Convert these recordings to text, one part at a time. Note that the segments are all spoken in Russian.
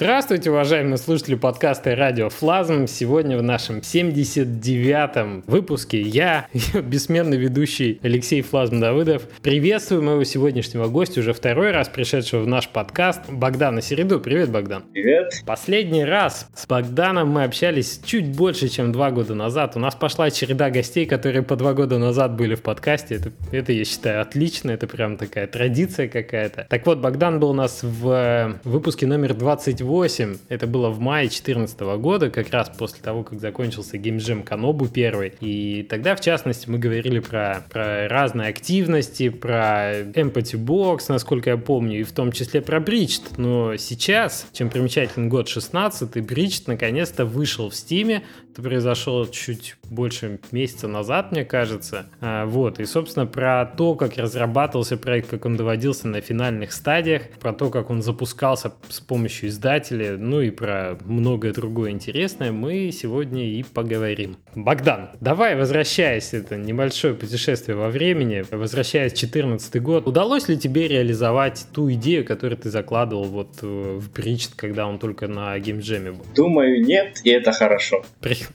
Здравствуйте, уважаемые слушатели подкаста «Радио Флазм». Сегодня в нашем 79-м выпуске я, бессменный ведущий Алексей Флазм Давыдов, приветствую моего сегодняшнего гостя, уже второй раз пришедшего в наш подкаст, Богдана Середу. Привет, Богдан. Привет. Последний раз с Богданом мы общались чуть больше, чем два года назад. У нас пошла череда гостей, которые по два года назад были в подкасте. Это, это я считаю, отлично. Это прям такая традиция какая-то. Так вот, Богдан был у нас в выпуске номер 20 28. Это было в мае 2014 года, как раз после того, как закончился геймджем Канобу первый. И тогда, в частности, мы говорили про, про разные активности, про Empathy Box, насколько я помню, и в том числе про Bridged. Но сейчас, чем примечателен год 16, Bridged наконец-то вышел в Steam. Это произошло чуть больше месяца назад, мне кажется. А, вот, и, собственно, про то, как разрабатывался проект, как он доводился на финальных стадиях, про то, как он запускался с помощью издателя, ну и про многое другое интересное мы сегодня и поговорим. Богдан, давай, возвращаясь, это небольшое путешествие во времени, возвращаясь в 2014 год, удалось ли тебе реализовать ту идею, которую ты закладывал вот э, в Бридж, когда он только на геймджеме был? Думаю, нет, и это хорошо.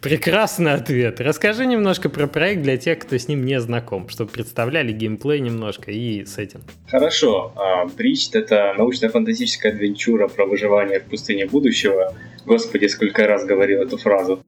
Прекрасный ответ. Расскажи немножко про проект для тех, кто с ним не знаком, чтобы представляли геймплей немножко и с этим. Хорошо. Бридж — это научно-фантастическая адвенчура про выживание в пустыне будущего. Господи, сколько раз говорил эту фразу.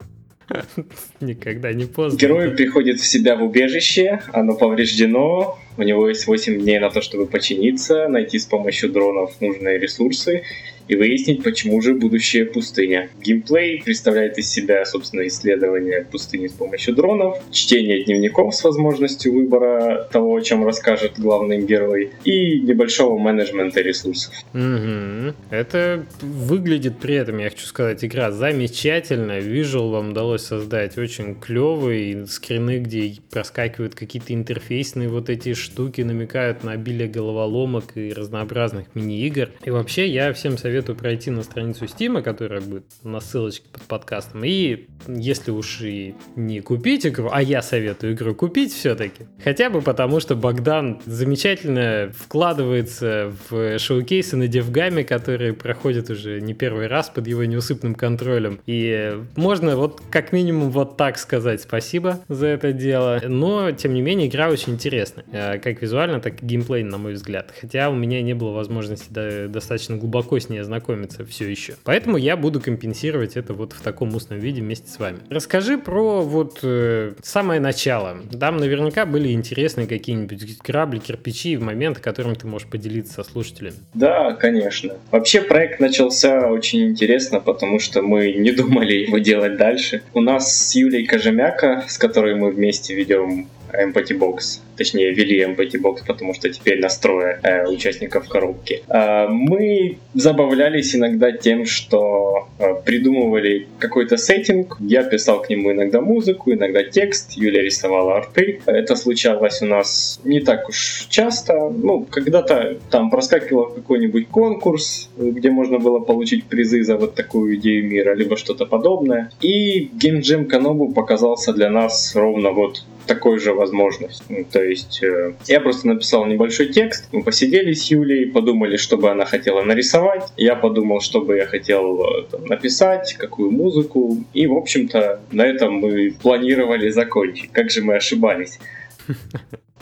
Никогда не поздно. Герой приходит в себя в убежище, оно повреждено, у него есть 8 дней на то, чтобы починиться, найти с помощью дронов нужные ресурсы и выяснить, почему же будущее пустыня. Геймплей представляет из себя, собственно, исследование пустыни с помощью дронов, чтение дневников с возможностью выбора того, о чем расскажет главный герой, и небольшого менеджмента ресурсов. Угу. Это выглядит при этом, я хочу сказать, игра замечательная. Вижу, вам удалось создать очень клевый скрины, где проскакивают какие-то интерфейсные вот эти штуки, намекают на обилие головоломок и разнообразных мини-игр. И вообще я всем советую советую пройти на страницу Steam, которая будет на ссылочке под подкастом. И если уж и не купить игру, а я советую игру купить все-таки, хотя бы потому, что Богдан замечательно вкладывается в шоу-кейсы на девгаме, которые проходят уже не первый раз под его неусыпным контролем. И можно вот как минимум вот так сказать спасибо за это дело. Но, тем не менее, игра очень интересная. Э, как визуально, так и геймплей, на мой взгляд. Хотя у меня не было возможности достаточно глубоко с ней ознакомиться все еще. Поэтому я буду компенсировать это вот в таком устном виде вместе с вами. Расскажи про вот э, самое начало. Там наверняка были интересные какие-нибудь грабли, кирпичи, моменты, которыми ты можешь поделиться со слушателями. Да, конечно. Вообще проект начался очень интересно, потому что мы не думали его делать дальше. У нас с Юлей Кожемяка, с которой мы вместе ведем Empathy Box, точнее ввели Empathy Box, потому что теперь настроя э, участников коробки. Э, мы забавлялись иногда тем, что э, придумывали какой-то сеттинг, я писал к нему иногда музыку, иногда текст, Юля рисовала арты. Это случалось у нас не так уж часто, ну, когда-то там проскакивал какой-нибудь конкурс, где можно было получить призы за вот такую идею мира, либо что-то подобное. И Game Jam Kanobu показался для нас ровно вот такой же возможность. Ну, то есть э, я просто написал небольшой текст, мы посидели с Юлей, подумали, что бы она хотела нарисовать, я подумал, что бы я хотел э, там, написать, какую музыку, и, в общем-то, на этом мы планировали закончить. Как же мы ошибались.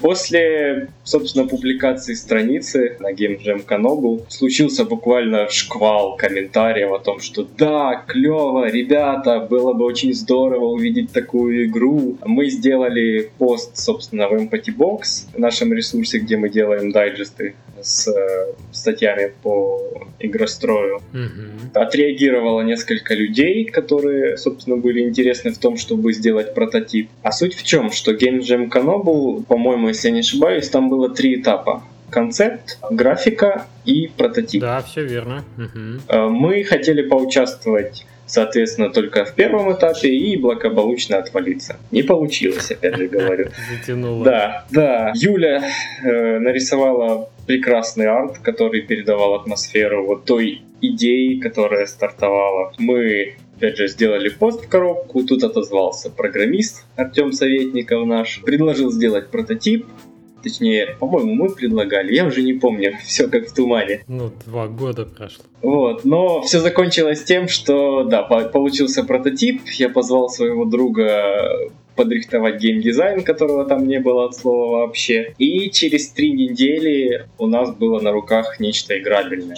После, собственно, публикации страницы на Game Jam Kanobu случился буквально шквал комментариев о том, что да, клево, ребята, было бы очень здорово увидеть такую игру. Мы сделали пост, собственно, в Empathy Box, в нашем ресурсе, где мы делаем дайджесты с э, статьями по игрострою. Mm-hmm. Отреагировало несколько людей, которые, собственно, были интересны в том, чтобы сделать прототип. А суть в чем, что Game Jam Kanobu, по-моему, если я не ошибаюсь, там было три этапа концепт, графика и прототип. Да, все верно. Угу. Мы хотели поучаствовать соответственно, только в первом этапе и благополучно отвалиться. Не получилось, опять же говорю. Затянуло. Да, да. Юля э, нарисовала прекрасный арт, который передавал атмосферу вот той идеи, которая стартовала. Мы опять же, сделали пост в коробку, тут отозвался программист Артем Советников наш, предложил сделать прототип, Точнее, по-моему, мы предлагали. Я уже не помню. Все как в тумане. Ну, два года прошло. Вот. Но все закончилось тем, что, да, получился прототип. Я позвал своего друга подрихтовать геймдизайн, которого там не было от слова вообще. И через три недели у нас было на руках нечто играбельное.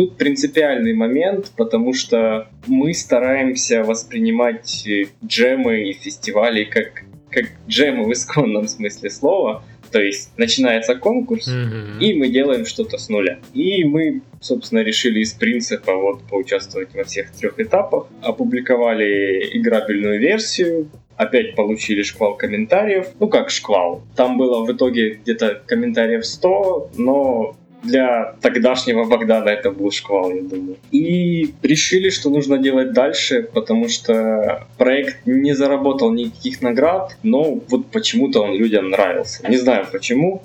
Тут принципиальный момент, потому что мы стараемся воспринимать джемы и фестивали как, как джемы в исконном смысле слова. То есть начинается конкурс, mm-hmm. и мы делаем что-то с нуля. И мы, собственно, решили из принципа вот поучаствовать во всех трех этапах. Опубликовали играбельную версию, опять получили шквал комментариев. Ну как шквал? Там было в итоге где-то комментариев 100, но для тогдашнего Богдана это был шквал, я думаю. И решили, что нужно делать дальше, потому что проект не заработал никаких наград, но вот почему-то он людям нравился. Не знаю почему,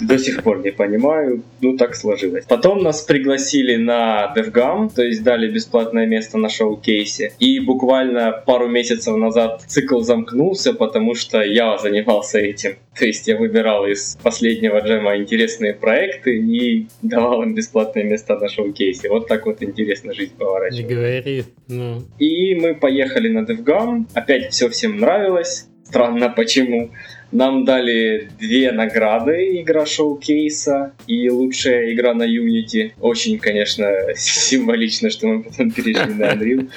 до сих пор не понимаю, ну так сложилось. Потом нас пригласили на DevGam, то есть дали бесплатное место на шоу-кейсе. И буквально пару месяцев назад цикл замкнулся, потому что я занимался этим. То есть я выбирал из последнего джема интересные проекты и давал им бесплатное место на шоу-кейсе. Вот так вот интересно жизнь поворачивается. Не говори. Ну. И мы поехали на DevGam. Опять все всем нравилось. Странно почему. Нам дали две награды игра шоу-кейса и лучшая игра на Unity. Очень, конечно, символично, что мы потом перешли на Unreal.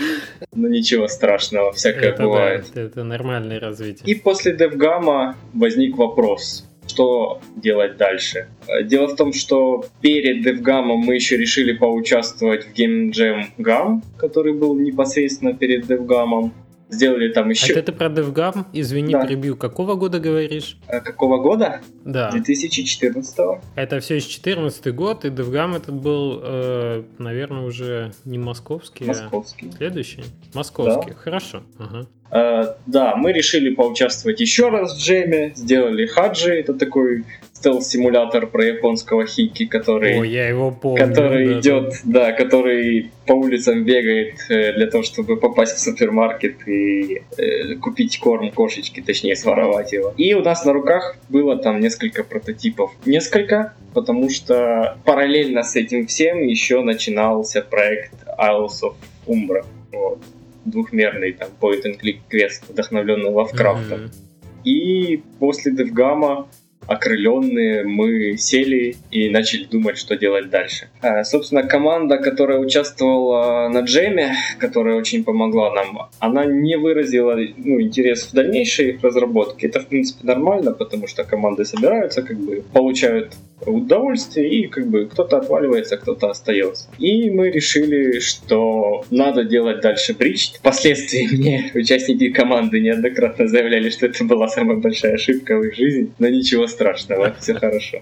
Но ничего страшного, всякое это бывает. Да, это, это нормальное развитие. И после DevGamma возник вопрос, что делать дальше. Дело в том, что перед DevGam мы еще решили поучаствовать в Game Jam Gam, который был непосредственно перед DevGam сделали там еще... А это про DevGam? Извини, да. перебью. Какого года говоришь? А какого года? Да. 2014 Это все еще 14 год, и DevGam этот был, э, наверное, уже не московский, московский. а следующий? Московский. Да. Хорошо. Ага. Uh, да, мы решили поучаствовать еще раз в джеме, сделали хаджи, это такой стелс-симулятор про японского хики, который, О, я его помню, который да, идет, да. да, который по улицам бегает э, для того, чтобы попасть в супермаркет и э, купить корм кошечки, точнее своровать его. И у нас на руках было там несколько прототипов, несколько, потому что параллельно с этим всем еще начинался проект Isles of Umbra, вот, двухмерный там point and click квест, вдохновленный Лавкрафтом. Mm-hmm. И после Девгама окрыленные, мы сели и начали думать, что делать дальше. А, собственно, команда, которая участвовала на джеме, которая очень помогла нам, она не выразила ну, интерес в дальнейшей разработке. Это, в принципе, нормально, потому что команды собираются, как бы получают удовольствие, и как бы кто-то отваливается, кто-то остается. И мы решили, что надо делать дальше бридж. Впоследствии мне участники команды неоднократно заявляли, что это была самая большая ошибка в их жизни, но ничего страшного, все хорошо.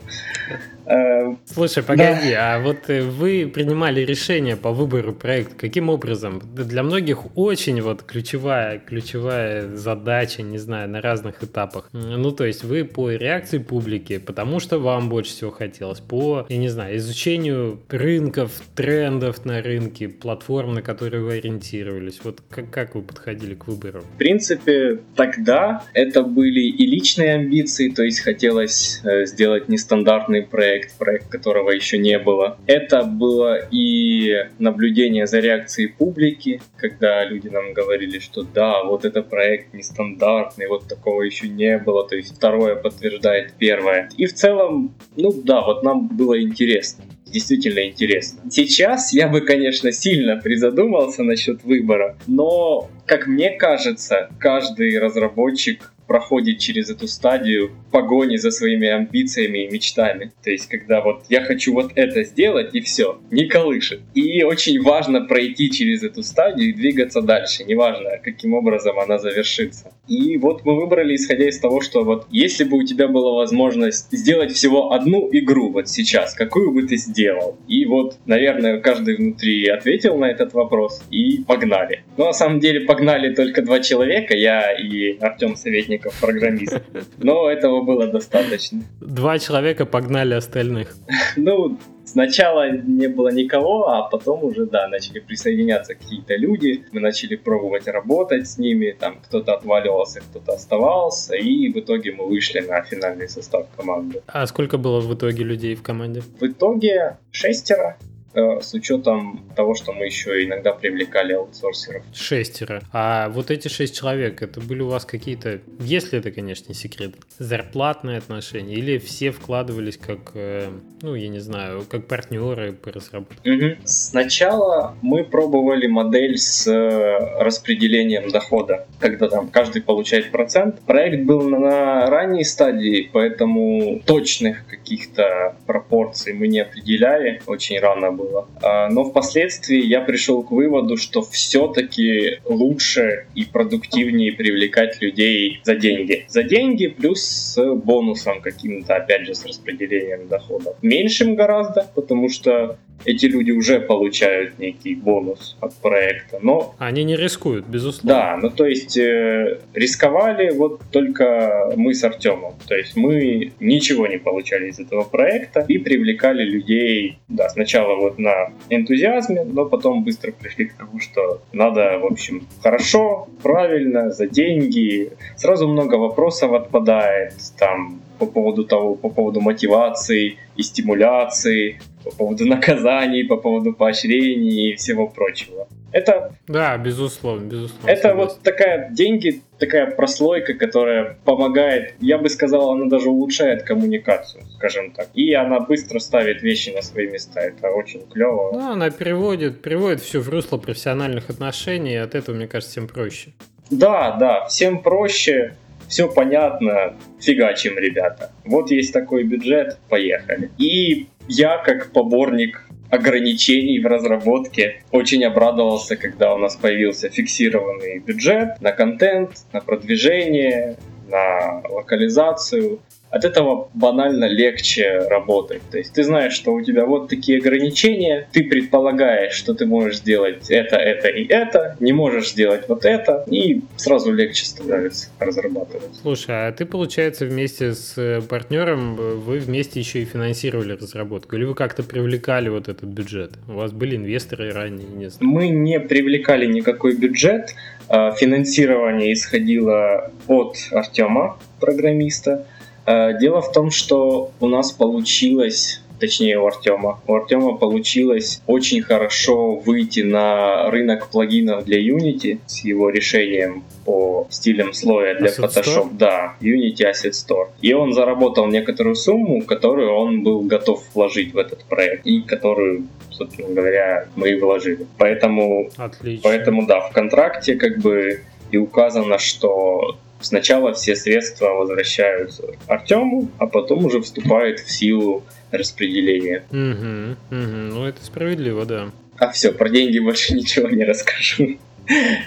Эм, Слушай, погоди, а вот э, вы принимали решение по выбору проекта. Каким образом? Для многих очень вот ключевая, ключевая задача, не знаю, на разных этапах. Ну, то есть вы по реакции публики, потому что вам больше всего хотелось, по, я не знаю, изучению рынков, трендов на рынке, платформ, на которые вы ориентировались. Вот как, как вы подходили к выбору? В принципе, тогда это были и личные амбиции, то есть хотелось э, сделать нестандартный проект, проект, которого еще не было. Это было и наблюдение за реакцией публики, когда люди нам говорили, что да, вот это проект нестандартный, вот такого еще не было, то есть второе подтверждает первое. И в целом, ну да, вот нам было интересно действительно интересно. Сейчас я бы, конечно, сильно призадумался насчет выбора, но, как мне кажется, каждый разработчик проходит через эту стадию погони за своими амбициями и мечтами. То есть, когда вот я хочу вот это сделать, и все, не колышет. И очень важно пройти через эту стадию и двигаться дальше, неважно, каким образом она завершится. И вот мы выбрали, исходя из того, что вот если бы у тебя была возможность сделать всего одну игру вот сейчас, какую бы ты сделал? И вот, наверное, каждый внутри ответил на этот вопрос и погнали. Но на самом деле погнали только два человека, я и Артем Советник сотрудников, программистов. Но этого было достаточно. Два человека погнали остальных. Ну, Сначала не было никого, а потом уже, да, начали присоединяться какие-то люди, мы начали пробовать работать с ними, там кто-то отваливался, кто-то оставался, и в итоге мы вышли на финальный состав команды. А сколько было в итоге людей в команде? В итоге шестеро. Э, с учетом того, что мы еще иногда привлекали аутсорсеров. Шестеро. А вот эти шесть человек, это были у вас какие-то, если это, конечно, не секрет, зарплатные отношения? Или все вкладывались как, э, ну, я не знаю, как партнеры по разработке? Угу. Сначала мы пробовали модель с э, распределением дохода, когда там каждый получает процент. Проект был на ранней стадии, поэтому точных каких-то пропорций мы не определяли. Очень рано было было. А, но впоследствии я пришел к выводу, что все-таки лучше и продуктивнее привлекать людей за деньги. За деньги плюс с бонусом каким-то, опять же, с распределением доходов. Меньшим гораздо, потому что эти люди уже получают некий бонус от проекта, но... Они не рискуют, безусловно. Да, ну то есть э, рисковали вот только мы с Артемом. То есть мы ничего не получали из этого проекта и привлекали людей, да, сначала вот на энтузиазме, но потом быстро пришли к тому, что надо, в общем, хорошо, правильно, за деньги. Сразу много вопросов отпадает, там, по поводу того, по поводу мотивации и стимуляции, по поводу наказаний, по поводу поощрений и всего прочего. Это... Да, безусловно, безусловно. Это согласен. вот такая деньги, такая прослойка, которая помогает, я бы сказал, она даже улучшает коммуникацию, скажем так. И она быстро ставит вещи на свои места. Это очень клево. Да, она переводит, переводит все в русло профессиональных отношений, и от этого, мне кажется, всем проще. Да, да, всем проще все понятно, фигачим, ребята. Вот есть такой бюджет, поехали. И я, как поборник ограничений в разработке. Очень обрадовался, когда у нас появился фиксированный бюджет на контент, на продвижение, на локализацию от этого банально легче работать. То есть ты знаешь, что у тебя вот такие ограничения, ты предполагаешь, что ты можешь сделать это, это и это, не можешь сделать вот это, и сразу легче становится разрабатывать. Слушай, а ты, получается, вместе с э, партнером, э, вы вместе еще и финансировали разработку, или вы как-то привлекали вот этот бюджет? У вас были инвесторы ранее, не знаю. Мы не привлекали никакой бюджет, а финансирование исходило от Артема, программиста, дело в том, что у нас получилось точнее у Артема. У Артема получилось очень хорошо выйти на рынок плагинов для Unity с его решением по стилям слоя для Asset Photoshop. Store? Да, Unity Asset Store. И он заработал некоторую сумму, которую он был готов вложить в этот проект и которую собственно говоря, мы и вложили. Поэтому, Отлично. поэтому да, в контракте как бы и указано, что Сначала все средства возвращаются Артему, а потом уже вступает в силу распределение. Угу, угу. Ну, это справедливо, да. А все, про деньги больше ничего не расскажу.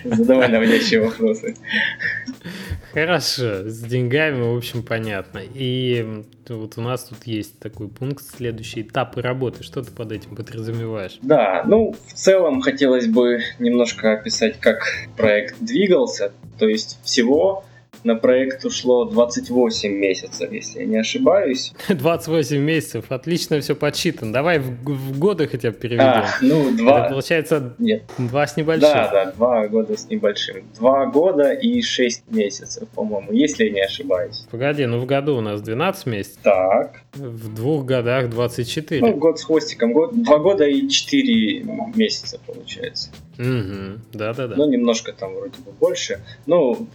Задавай наводящие вопросы. Хорошо, с деньгами, в общем, понятно. И вот у нас тут есть такой пункт, следующий этапы работы. Что ты под этим подразумеваешь? Да, ну, в целом хотелось бы немножко описать, как проект двигался. То есть всего на проект ушло 28 месяцев, если я не ошибаюсь. 28 месяцев, отлично все подсчитано. Давай в, в годы хотя бы переведем. А, ну, два... Это получается Нет. два с небольшим. Да, да, два года с небольшим. Два года и 6 месяцев, по-моему, если я не ошибаюсь. Погоди, ну в году у нас 12 месяцев. Так. В двух годах 24. Ну, год с хвостиком. Год, два года и 4 месяца получается. Угу, да-да-да. Ну, немножко там вроде бы больше. Ну,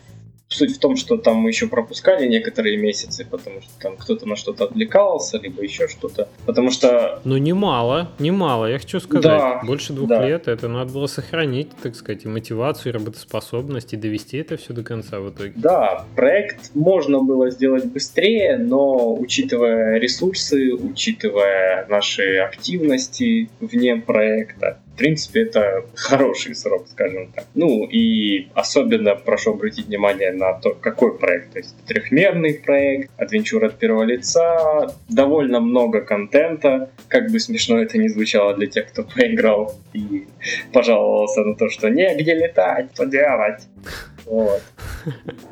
Суть в том, что там мы еще пропускали некоторые месяцы, потому что там кто-то на что-то отвлекался, либо еще что-то. Потому что... Ну, немало, немало, я хочу сказать. Да, Больше двух да. лет это надо было сохранить, так сказать, и мотивацию, и работоспособность, и довести это все до конца в итоге. Да, проект можно было сделать быстрее, но учитывая ресурсы, учитывая наши активности вне проекта, в принципе, это хороший срок, скажем так. Ну и особенно прошу обратить внимание на то, какой проект. То есть трехмерный проект, адвенчур от первого лица, довольно много контента. Как бы смешно это ни звучало для тех, кто поиграл и пожаловался на то, что негде летать, что делать. Вот.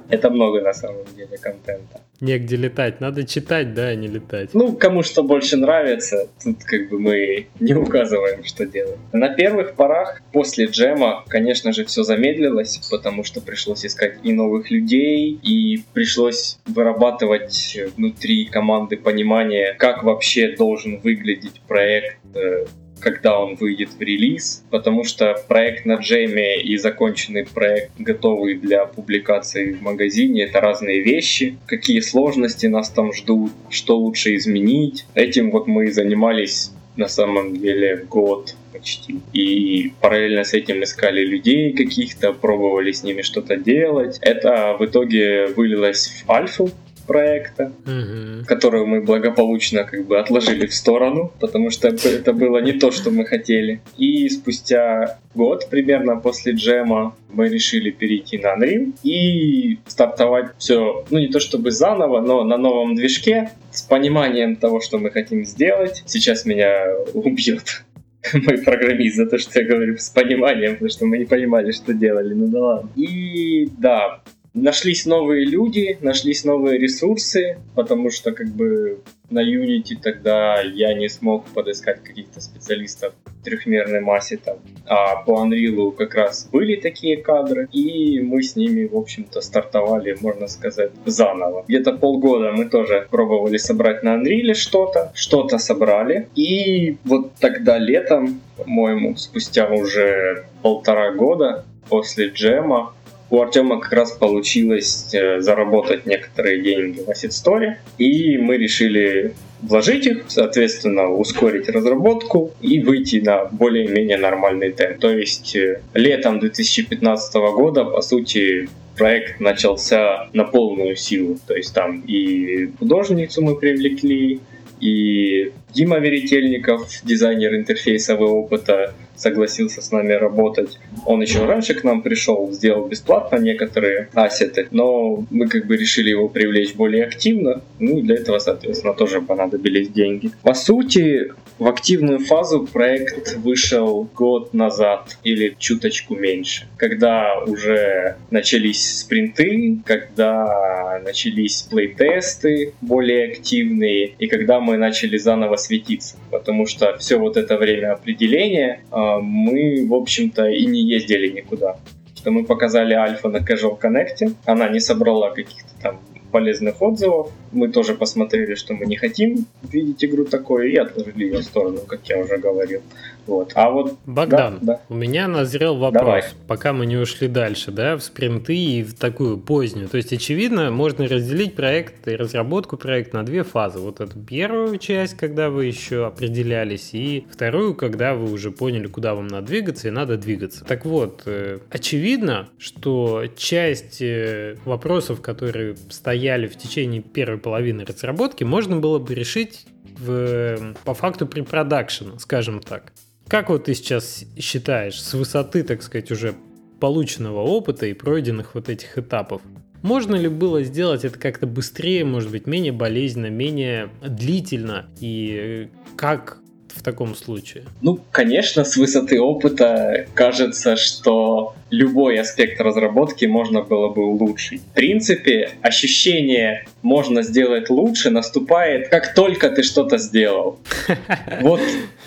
Это много на самом деле контента. Негде летать. Надо читать, да, а не летать. Ну, кому что больше нравится, тут как бы мы не указываем, что делать. На первых порах, после джема, конечно же, все замедлилось, потому что пришлось искать и новых людей, и пришлось вырабатывать внутри команды понимание, как вообще должен выглядеть проект э, когда он выйдет в релиз, потому что проект на джеме и законченный проект, готовый для публикации в магазине, это разные вещи. Какие сложности нас там ждут, что лучше изменить. Этим вот мы и занимались на самом деле год почти. И параллельно с этим искали людей каких-то, пробовали с ними что-то делать. Это в итоге вылилось в альфу, проекта, угу. которую мы благополучно как бы отложили в сторону, потому что это было не то, что мы хотели. И спустя год примерно после джема мы решили перейти на Unreal и стартовать все, ну не то чтобы заново, но на новом движке с пониманием того, что мы хотим сделать. Сейчас меня убьет мой программист за то, что я говорю с пониманием, потому что мы не понимали, что делали, ну да ладно. И да, нашлись новые люди, нашлись новые ресурсы, потому что как бы на Unity тогда я не смог подыскать каких-то специалистов в трехмерной массе там. А по Unreal как раз были такие кадры, и мы с ними, в общем-то, стартовали, можно сказать, заново. Где-то полгода мы тоже пробовали собрать на Unreal что-то, что-то собрали, и вот тогда летом, по-моему, спустя уже полтора года после джема, у Артема как раз получилось э, заработать некоторые деньги в Asset Store, и мы решили вложить их, соответственно, ускорить разработку и выйти на более-менее нормальный темп. То есть э, летом 2015 года, по сути, проект начался на полную силу. То есть там и художницу мы привлекли, и Дима Веретельников, дизайнер интерфейсового опыта, согласился с нами работать. Он еще раньше к нам пришел, сделал бесплатно некоторые ассеты, но мы как бы решили его привлечь более активно, ну и для этого, соответственно, тоже понадобились деньги. По сути, в активную фазу проект вышел год назад или чуточку меньше, когда уже начались спринты, когда начались плейтесты более активные, и когда мы начали заново светиться, потому что все вот это время определения а, мы, в общем-то, и не ездили никуда. Что мы показали альфа на Casual Connect, она не собрала каких-то там полезных отзывов. Мы тоже посмотрели, что мы не хотим видеть игру такой, и отложили ее в сторону, как я уже говорил. Вот. А вот... Богдан, да, да. у меня назрел вопрос, Давай. пока мы не ушли дальше, да, в спринты и в такую позднюю. То есть, очевидно, можно разделить проект и разработку проекта на две фазы. Вот эту первую часть, когда вы еще определялись, и вторую, когда вы уже поняли, куда вам надо двигаться, и надо двигаться. Так вот, э, очевидно, что часть э, вопросов, которые стояли в течение первой половины разработки, можно было бы решить в, по факту препродакшена, скажем так. Как вот ты сейчас считаешь, с высоты, так сказать, уже полученного опыта и пройденных вот этих этапов, можно ли было сделать это как-то быстрее, может быть, менее болезненно, менее длительно? И как в таком случае? Ну, конечно, с высоты опыта кажется, что любой аспект разработки можно было бы улучшить. В принципе, ощущение можно сделать лучше наступает, как только ты что-то сделал. Вот,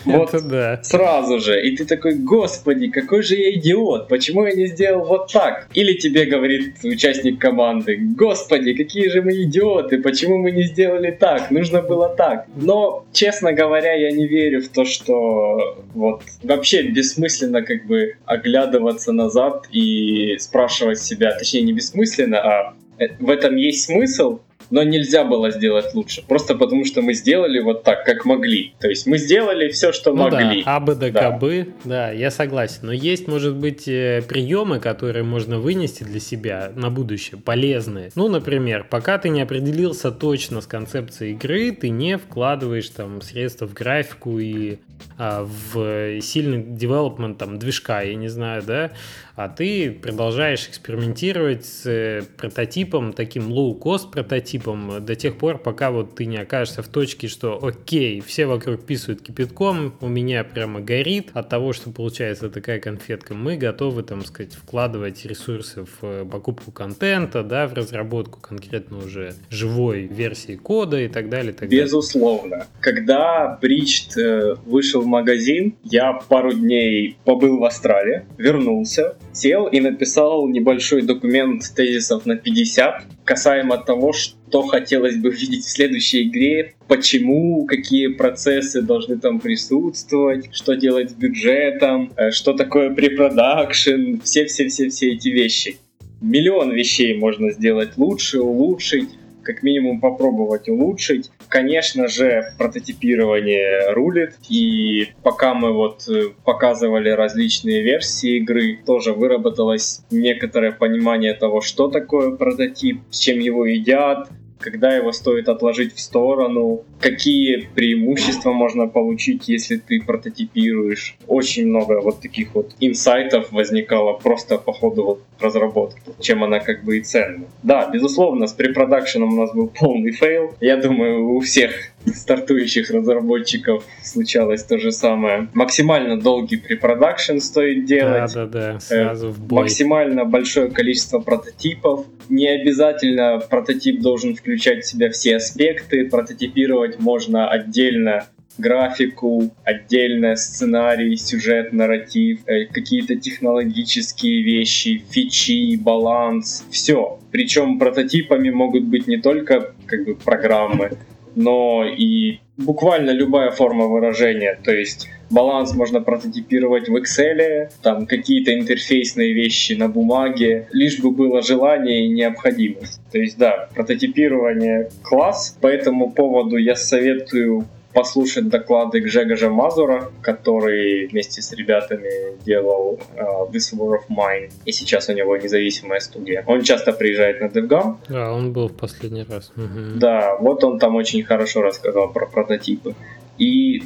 вот да. сразу же. И ты такой, господи, какой же я идиот, почему я не сделал вот так? Или тебе говорит участник команды, господи, какие же мы идиоты, почему мы не сделали так, нужно было так. Но, честно говоря, я не верю в то, что вот вообще бессмысленно как бы оглядываться назад и спрашивать себя, точнее не бессмысленно, а э, в этом есть смысл, но нельзя было сделать лучше. Просто потому, что мы сделали вот так, как могли. То есть мы сделали все, что ну могли. Да, абы да кабы, да, я согласен. Но есть, может быть, э, приемы, которые можно вынести для себя на будущее, полезные. Ну, например, пока ты не определился точно с концепцией игры, ты не вкладываешь там средства в графику и а, в сильный девелопмент там движка, я не знаю, да, а ты продолжаешь экспериментировать с э, прототипом, таким low-cost прототипом до тех пор, пока вот ты не окажешься в точке, что окей, все вокруг писают кипятком, у меня прямо горит от того, что получается такая конфетка. Мы готовы, там сказать, вкладывать ресурсы в э, покупку контента, да, в разработку конкретно уже живой версии кода и так далее. Так Безусловно. Когда Breached э, вышел в магазин, я пару дней побыл в Австралии, вернулся, сел и написал небольшой документ тезисов на 50 касаемо того, что хотелось бы видеть в следующей игре, почему, какие процессы должны там присутствовать, что делать с бюджетом, э, что такое препродакшн, все-все-все-все эти вещи. Миллион вещей можно сделать лучше, улучшить как минимум попробовать улучшить. Конечно же, прототипирование рулит, и пока мы вот э, показывали различные версии игры, тоже выработалось некоторое понимание того, что такое прототип, с чем его едят, когда его стоит отложить в сторону, какие преимущества можно получить, если ты прототипируешь. Очень много вот таких вот инсайтов возникало просто по ходу вот разработки, чем она как бы и ценна. Да, безусловно, с препродакшеном у нас был полный фейл. Я думаю, у всех стартующих разработчиков случалось то же самое. Максимально долгий препродакшн стоит делать. Да, да, да, сразу в бой. Максимально большое количество прототипов. Не обязательно прототип должен включать в себя все аспекты. Прототипировать можно отдельно графику, отдельно сценарий, сюжет, нарратив, э, какие-то технологические вещи, фичи, баланс, все. Причем прототипами могут быть не только как бы программы, но и буквально любая форма выражения. То есть баланс можно прототипировать в Excel, там какие-то интерфейсные вещи на бумаге, лишь бы было желание и необходимость. То есть да, прототипирование класс. По этому поводу я советую послушать доклады Гжегожа Мазура, который вместе с ребятами делал uh, This War of Mine, и сейчас у него независимая студия. Он часто приезжает на DevGam. Да, он был в последний раз. Угу. Да, вот он там очень хорошо рассказал про прототипы. И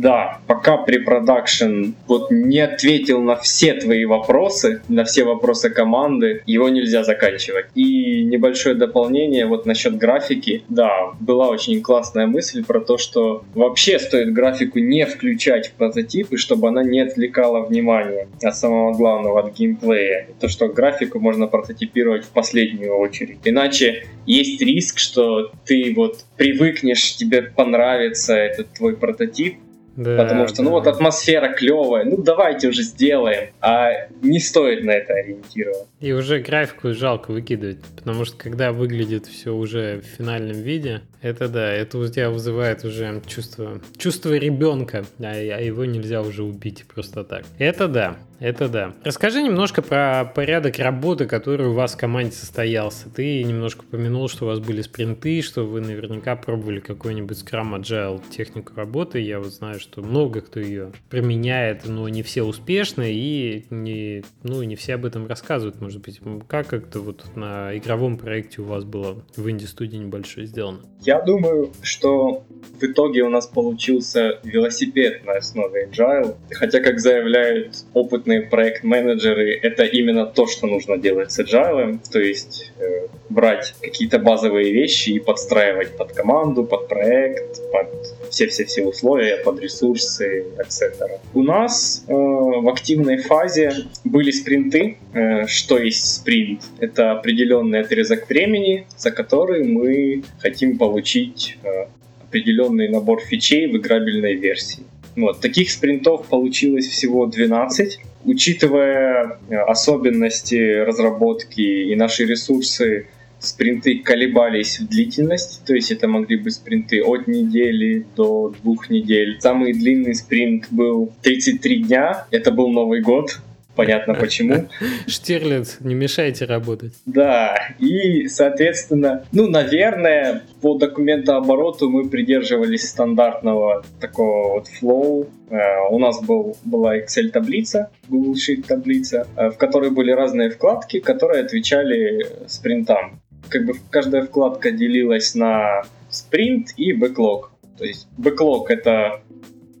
да, пока препродакшн вот не ответил на все твои вопросы, на все вопросы команды, его нельзя заканчивать. И небольшое дополнение вот насчет графики. Да, была очень классная мысль про то, что вообще стоит графику не включать в прототипы, чтобы она не отвлекала внимание от самого главного, от геймплея. То, что графику можно прототипировать в последнюю очередь. Иначе есть риск, что ты вот привыкнешь, тебе понравится этот твой прототип, да, Потому что, ну вот атмосфера клевая, ну давайте уже сделаем, а не стоит на это ориентироваться. И уже графику жалко выкидывать, потому что когда выглядит все уже в финальном виде, это да, это у тебя вызывает уже чувство, чувство ребенка, а, а его нельзя уже убить просто так. Это да. Это да. Расскажи немножко про порядок работы, который у вас в команде состоялся. Ты немножко упомянул, что у вас были спринты, что вы наверняка пробовали какой-нибудь Scrum Agile технику работы. Я вот знаю, что много кто ее применяет, но не все успешно и не, ну, не все об этом рассказывают, может быть. Как как-то вот на игровом проекте у вас было в инди-студии небольшое сделано? Я думаю, что в итоге у нас получился велосипед на основе Agile. Хотя, как заявляют опытные проект-менеджеры — это именно то, что нужно делать с Agile, то есть э, брать какие-то базовые вещи и подстраивать под команду, под проект, под все-все-все условия, под ресурсы, etc. У нас э, в активной фазе были спринты. Э, что есть спринт? Это определенный отрезок времени, за который мы хотим получить э, определенный набор фичей в играбельной версии. Вот, таких спринтов получилось всего 12. Учитывая э, особенности разработки и наши ресурсы, спринты колебались в длительности, то есть это могли быть спринты от недели до двух недель. Самый длинный спринт был 33 дня, это был Новый год, понятно почему. Штирлиц, не мешайте работать. Да, и, соответственно, ну, наверное, по документообороту мы придерживались стандартного такого вот флоу. Э, у нас был, была Excel-таблица, Google Sheet таблица, э, в которой были разные вкладки, которые отвечали спринтам. Как бы каждая вкладка делилась на спринт и бэклог. То есть бэклог это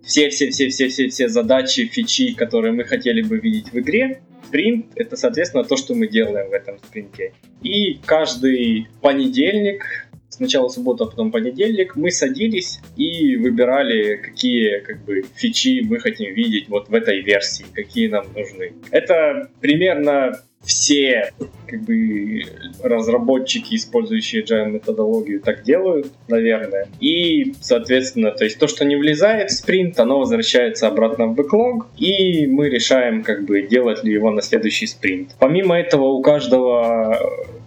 все-все-все-все-все-все задачи, фичи, которые мы хотели бы видеть в игре. спринт — это, соответственно, то, что мы делаем в этом спринте. И каждый понедельник сначала суббота, а потом понедельник, мы садились и выбирали, какие как бы фичи мы хотим видеть вот в этой версии, какие нам нужны. Это примерно все как бы разработчики, использующие agile методологию, так делают, наверное. И, соответственно, то есть то, что не влезает в спринт, оно возвращается обратно в бэклог, и мы решаем, как бы, делать ли его на следующий спринт. Помимо этого, у каждого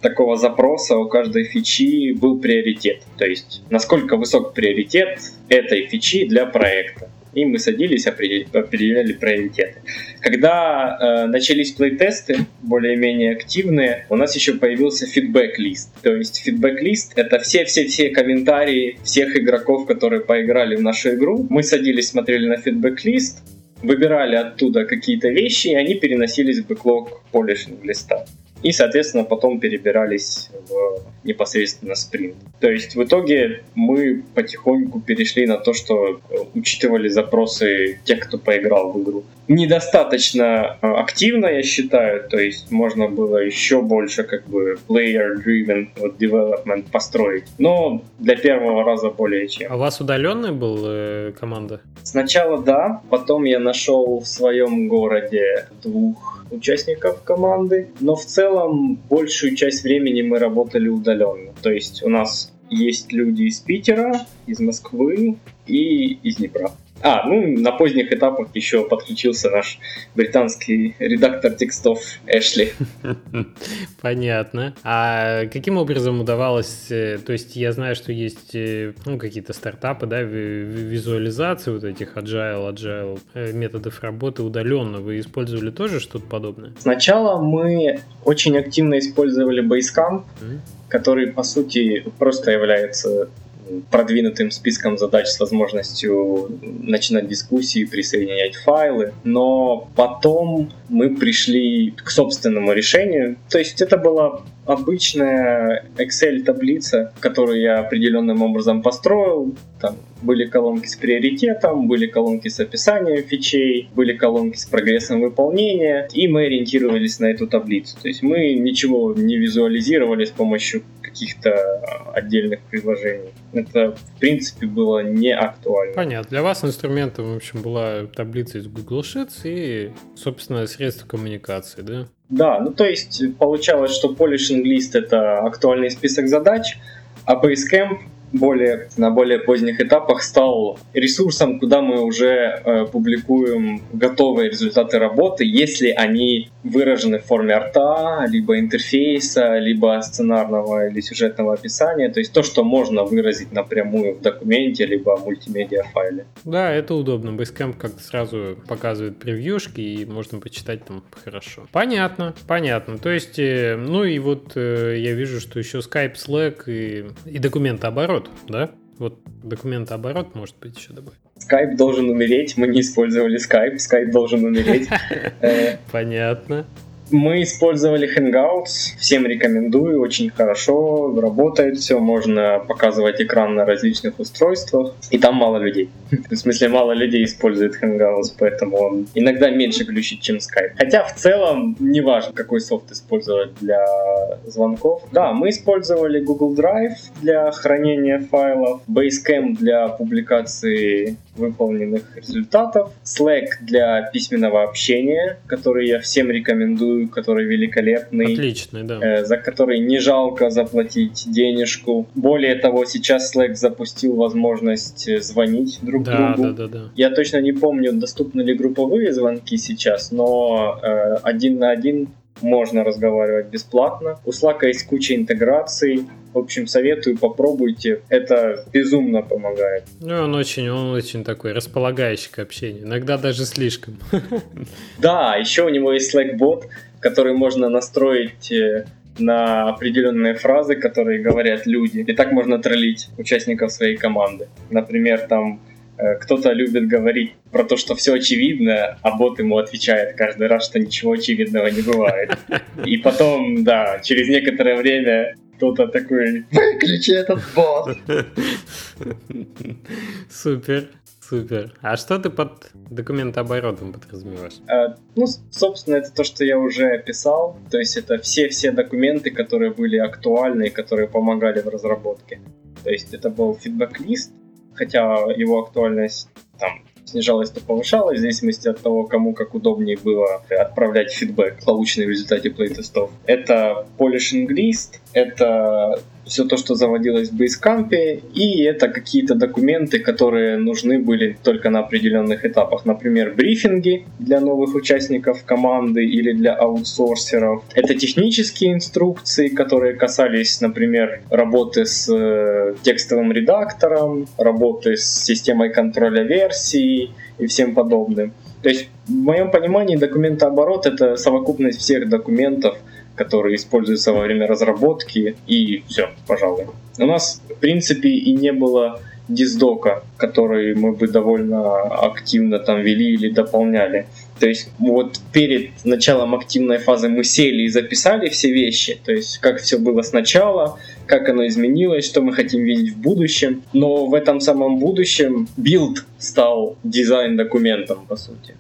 такого запроса, у каждой фичи был приоритет. То есть, насколько высок приоритет этой фичи для проекта и мы садились, определяли приоритеты. Когда э, начались плейтесты, более-менее активные, у нас еще появился фидбэк-лист. То есть фидбэк-лист — это все-все-все комментарии всех игроков, которые поиграли в нашу игру. Мы садились, смотрели на фидбэк-лист, выбирали оттуда какие-то вещи, и они переносились в бэклог полишинг листа и, соответственно, потом перебирались в непосредственно спринт. То есть в итоге мы потихоньку перешли на то, что учитывали запросы тех, кто поиграл в игру. Недостаточно э, активно, я считаю, то есть можно было еще больше как бы player-driven вот, development построить, но для первого раза более чем. А у вас удаленная была э, команда? Сначала да, потом я нашел в своем городе двух участников команды, но в целом большую часть времени мы работали удаленно. То есть у нас есть люди из Питера, из Москвы и из Днепра. А, ну, на поздних этапах еще подключился наш британский редактор текстов Эшли. Понятно. А каким образом удавалось, э, то есть я знаю, что есть э, ну, какие-то стартапы, да, визуализации вот этих agile, agile э, методов работы удаленно. Вы использовали тоже что-то подобное? Сначала мы очень активно использовали Basecamp, mm-hmm. который, по сути, просто является продвинутым списком задач с возможностью начинать дискуссии, присоединять файлы, но потом мы пришли к собственному решению. То есть это была обычная Excel-таблица, которую я определенным образом построил. Там были колонки с приоритетом, были колонки с описанием фичей, были колонки с прогрессом выполнения, и мы ориентировались на эту таблицу. То есть мы ничего не визуализировали с помощью каких-то отдельных приложений. Это, в принципе, было не актуально. Понятно. Для вас инструментом, в общем, была таблица из Google Sheets и, собственно, средства коммуникации, да? Да, ну то есть получалось, что Polishing List это актуальный список задач, а Basecamp более, на более поздних этапах стал ресурсом, куда мы уже э, публикуем готовые результаты работы, если они выражены в форме арта, либо интерфейса, либо сценарного или сюжетного описания, то есть то, что можно выразить напрямую в документе, либо в мультимедиа файле. Да, это удобно. Basecamp как-то сразу показывает превьюшки, и можно почитать там хорошо. Понятно, понятно. То есть, э, ну и вот э, я вижу, что еще Skype, Slack и, и документооборот оборот, да? Вот документооборот, может быть, еще добавить. Skype должен умереть, мы не использовали Skype, Skype должен умереть. Понятно. Мы использовали Hangouts, всем рекомендую, очень хорошо, работает все, можно показывать экран на различных устройствах, и там мало людей. В смысле, мало людей использует Hangouts, поэтому он иногда меньше глючит, чем Skype. Хотя в целом, не важно, какой софт использовать для звонков. Да, мы использовали Google Drive для хранения файлов, Basecamp для публикации выполненных результатов, Slack для письменного общения, который я всем рекомендую, который великолепный. Отличный, да. Э, за который не жалко заплатить денежку. Более того, сейчас Slack запустил возможность э, звонить друг да, другу. Да, да, да. Я точно не помню, доступны ли групповые звонки сейчас, но э, один на один можно разговаривать бесплатно. У Slack есть куча интеграций. В общем, советую, попробуйте. Это безумно помогает. Ну, он очень, он очень такой располагающий к общению. Иногда даже слишком. Да, еще у него есть Slack-бот, который можно настроить э, на определенные фразы, которые говорят люди. И так можно троллить участников своей команды. Например, там кто-то любит говорить про то, что все очевидно, а бот ему отвечает каждый раз, что ничего очевидного не бывает. И потом, да, через некоторое время кто-то такой, выключи этот бот. Супер. Супер. А что ты под документооборотом подразумеваешь? А, ну, собственно, это то, что я уже описал. То есть это все-все документы, которые были актуальны и которые помогали в разработке. То есть это был фидбэк-лист, хотя его актуальность там снижалась, то повышалась, в зависимости от того, кому как удобнее было отправлять фидбэк, полученный в результате плейтестов. Это polishing list, это все то, что заводилось в Basecamp, и это какие-то документы, которые нужны были только на определенных этапах. Например, брифинги для новых участников команды или для аутсорсеров. Это технические инструкции, которые касались, например, работы с э, текстовым редактором, работы с системой контроля версий и всем подобным. То есть, в моем понимании, документооборот — это совокупность всех документов, которые используются во время разработки, и все, пожалуй. У нас, в принципе, и не было диздока, который мы бы довольно активно там вели или дополняли. То есть вот перед началом активной фазы мы сели и записали все вещи, то есть как все было сначала, как оно изменилось, что мы хотим видеть в будущем. Но в этом самом будущем билд стал дизайн-документом, по сути.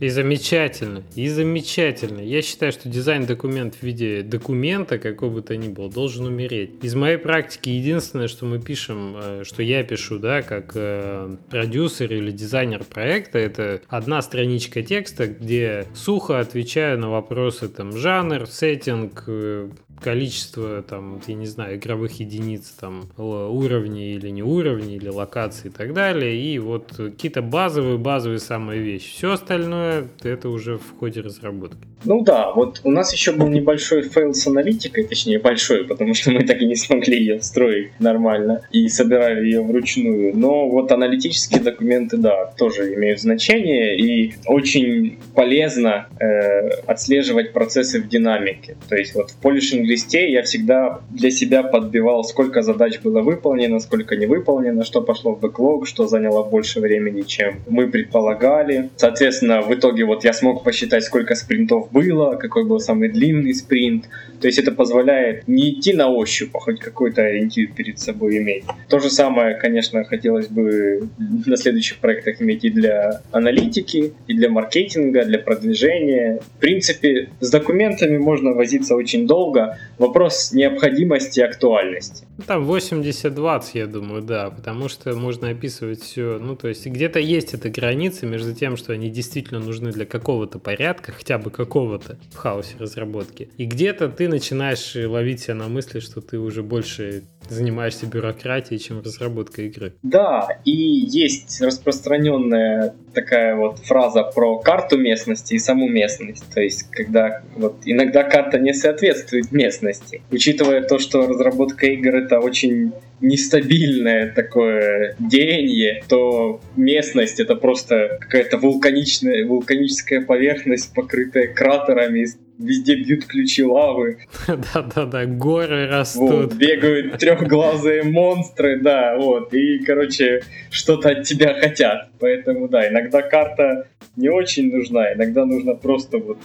И замечательно, и замечательно. Я считаю, что дизайн-документ в виде документа, какой бы то ни был, должен умереть. Из моей практики единственное, что мы пишем, э, что я пишу, да, как э, продюсер или дизайнер проекта, это одна страничка текста, где сухо отвечаю на вопросы там жанр, сеттинг, э, количество, там, я не знаю, игровых единиц, там, уровней или не уровней, или локаций и так далее. И вот какие-то базовые, базовые самые вещи. Все остальное это уже в ходе разработки. Ну да, вот у нас еще был небольшой фейл с аналитикой, точнее большой, потому что мы так и не смогли ее встроить нормально и собирали ее вручную. Но вот аналитические документы, да, тоже имеют значение и очень полезно э, отслеживать процессы в динамике. То есть вот в polishing листе я всегда для себя подбивал, сколько задач было выполнено, сколько не выполнено, что пошло в бэклог, что заняло больше времени, чем мы предполагали. Соответственно, в итоге вот я смог посчитать, сколько спринтов было, какой был самый длинный спринт. То есть это позволяет не идти на ощупь, а хоть какой-то ориентир перед собой иметь. То же самое, конечно, хотелось бы на следующих проектах иметь и для аналитики, и для маркетинга, для продвижения. В принципе, с документами можно возиться очень долго, вопрос необходимости и актуальности. Ну, там 80-20, я думаю, да, потому что можно описывать все, ну, то есть где-то есть эта граница между тем, что они действительно нужны для какого-то порядка, хотя бы какого-то в хаосе разработки, и где-то ты начинаешь ловить себя на мысли, что ты уже больше занимаешься бюрократией, чем разработкой игры. Да, и есть распространенная такая вот фраза про карту местности и саму местность. То есть, когда вот иногда карта не соответствует местности. Учитывая то, что разработка игр это очень нестабильное такое деяние, то местность это просто какая-то вулканичная, вулканическая поверхность, покрытая кратерами, везде бьют ключи лавы. Да-да-да, горы растут. Вот, бегают трехглазые монстры, да, вот, и, короче, что-то от тебя хотят. Поэтому, да, иногда карта не очень нужна, иногда нужно просто вот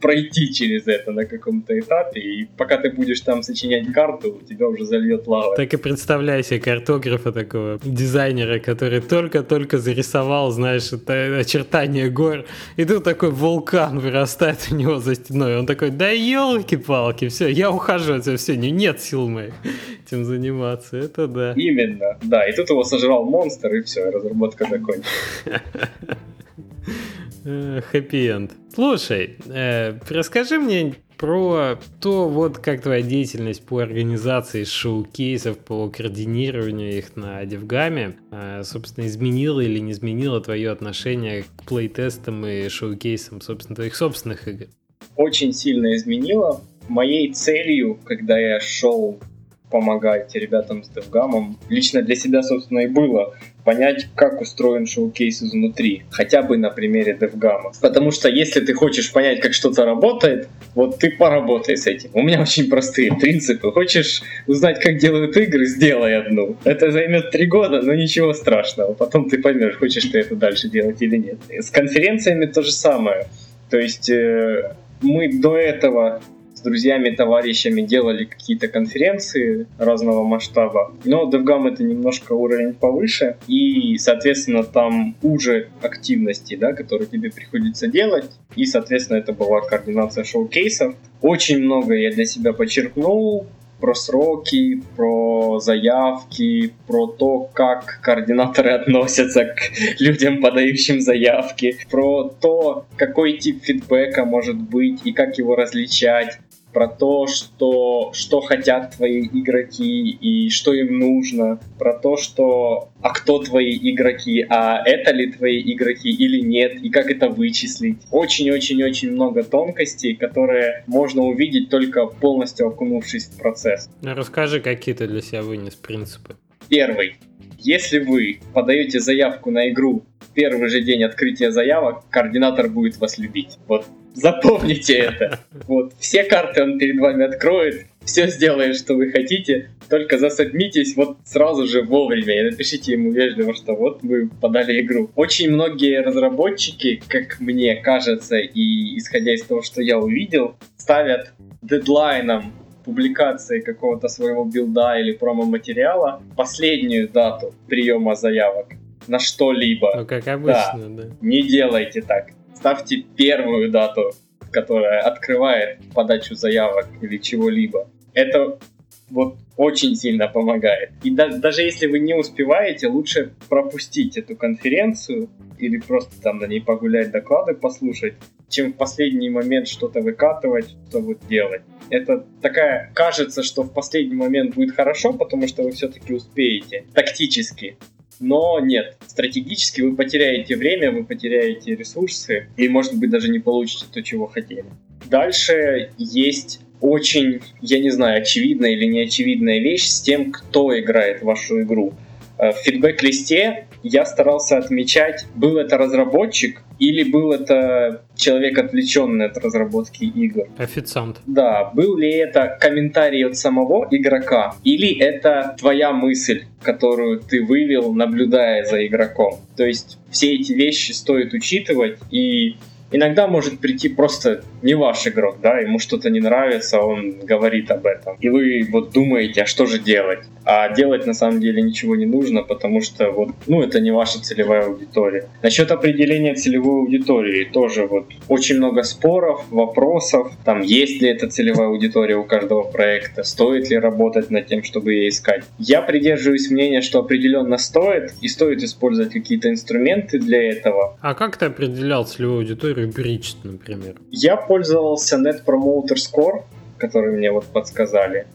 пройти через это на каком-то этапе, и пока ты будешь там сочинять карту, тебя уже зальет лава. Так и представляй себе картографа такого, дизайнера, который только-только зарисовал, знаешь, это очертания гор, и тут такой вулкан вырастает у него за стеной, он такой, да елки-палки, все, я ухожу от этого, все, нет сил моих этим заниматься, это да. Именно, да, и тут его сожрал монстр, и все, разработка закончилась. Хэппи-энд. Слушай, э, расскажи мне про то, вот как твоя деятельность по организации шоу-кейсов, по координированию их на Девгаме, э, собственно, изменила или не изменила твое отношение к плейтестам и шоу-кейсам, собственно, твоих собственных игр? Очень сильно изменила. Моей целью, когда я шел помогать ребятам с DevGam, лично для себя, собственно, и было понять, как устроен шоу-кейс изнутри, хотя бы на примере DevGam. Потому что если ты хочешь понять, как что-то работает, вот ты поработай с этим. У меня очень простые принципы. Хочешь узнать, как делают игры, сделай одну. Это займет три года, но ничего страшного. Потом ты поймешь, хочешь ты это дальше делать или нет. С конференциями то же самое. То есть э, мы до этого с друзьями, товарищами делали какие-то конференции разного масштаба. Но DevGam это немножко уровень повыше, и, соответственно, там уже активности, да, которые тебе приходится делать, и, соответственно, это была координация шоу-кейсов. Очень много я для себя подчеркнул, про сроки, про заявки, про то, как координаторы относятся к людям, подающим заявки, про то, какой тип фидбэка может быть и как его различать, про то, что, что хотят твои игроки и что им нужно, про то, что а кто твои игроки, а это ли твои игроки или нет, и как это вычислить. Очень-очень-очень много тонкостей, которые можно увидеть только полностью окунувшись в процесс. Расскажи, какие ты для себя вынес принципы. Первый. Если вы подаете заявку на игру в первый же день открытия заявок, координатор будет вас любить. Вот Запомните это. Вот. Все карты он перед вами откроет, все сделает, что вы хотите, только засадмитесь вот сразу же вовремя и напишите ему вежливо, что вот вы подали игру. Очень многие разработчики, как мне кажется, и исходя из того, что я увидел, ставят дедлайном публикации какого-то своего билда или промо-материала последнюю дату приема заявок на что-либо. Ну, как обычно, да. да. Не делайте так ставьте первую дату, которая открывает подачу заявок или чего-либо. Это вот очень сильно помогает. И да, даже если вы не успеваете, лучше пропустить эту конференцию или просто там на ней погулять, доклады послушать, чем в последний момент что-то выкатывать, что вот делать. Это такая, кажется, что в последний момент будет хорошо, потому что вы все-таки успеете тактически но нет. Стратегически вы потеряете время, вы потеряете ресурсы и, может быть, даже не получите то, чего хотели. Дальше есть очень, я не знаю, очевидная или неочевидная вещь с тем, кто играет в вашу игру. Э, в фидбэк-листе я старался отмечать, был это разработчик или был это человек, отвлеченный от разработки игр. Официант. Да, был ли это комментарий от самого игрока, или это твоя мысль, которую ты вывел, наблюдая за игроком. То есть все эти вещи стоит учитывать, и иногда может прийти просто не ваш игрок, да, ему что-то не нравится, он говорит об этом. И вы вот думаете, а что же делать? А делать на самом деле ничего не нужно, потому что вот, ну, это не ваша целевая аудитория. Насчет определения целевой аудитории тоже вот очень много споров, вопросов, там, есть ли эта целевая аудитория у каждого проекта, стоит ли работать над тем, чтобы ее искать. Я придерживаюсь мнения, что определенно стоит, и стоит использовать какие-то инструменты для этого. А как ты определял целевую аудиторию Bridge, например? Я пользовался Net Promoter Score, который мне вот подсказали.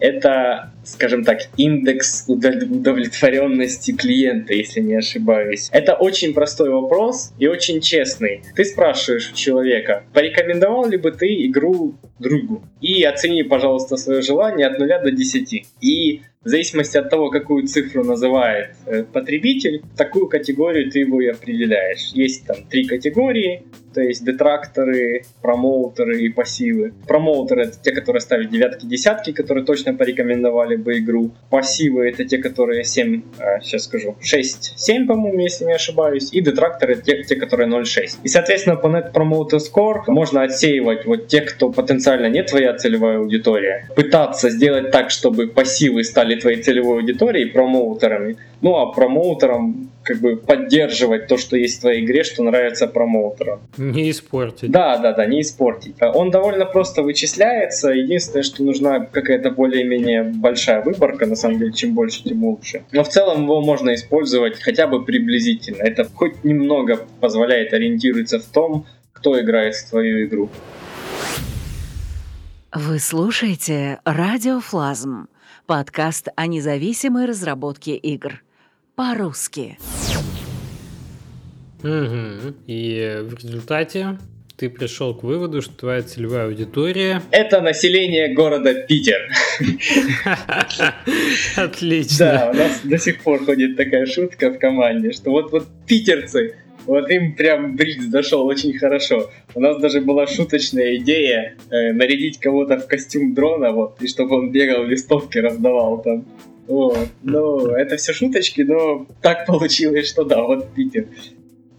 Это, скажем так, индекс удовлетворенности клиента, если не ошибаюсь. Это очень простой вопрос и очень честный. Ты спрашиваешь у человека, порекомендовал ли бы ты игру другу? И оцени, пожалуйста, свое желание от 0 до 10. И в зависимости от того, какую цифру называет э, потребитель, такую категорию ты его и определяешь. Есть там три категории, то есть детракторы, промоутеры и пассивы. Промоутеры это те, которые ставят девятки, десятки, которые точно порекомендовали бы игру. Пассивы это те, которые 7, а, сейчас скажу, 6, 7, по-моему, если не ошибаюсь. И детракторы это те, те которые 0,6. И, соответственно, по Net Promoter Score можно отсеивать вот тех, кто потенциально не твоя целевая аудитория. Пытаться сделать так, чтобы пассивы стали твоей целевой аудиторией, промоутерами. Ну, а промоутерам как бы поддерживать то, что есть в твоей игре, что нравится промоутерам. Не испортить. Да, да, да, не испортить. Он довольно просто вычисляется. Единственное, что нужна какая-то более-менее большая выборка, на самом деле, чем больше, тем лучше. Но в целом его можно использовать хотя бы приблизительно. Это хоть немного позволяет ориентироваться в том, кто играет в твою игру. Вы слушаете «Радиофлазм» — подкаст о независимой разработке игр. По-русски. Угу. И в результате ты пришел к выводу, что твоя целевая аудитория... Это население города Питер. Отлично. Да, у нас до сих пор ходит такая шутка в команде, что вот вот питерцы, вот им прям бридж зашел очень хорошо. У нас даже была шуточная идея э, нарядить кого-то в костюм дрона, вот, и чтобы он бегал листовки раздавал там. Вот. Ну, это все шуточки, но так получилось, что да, вот Питер.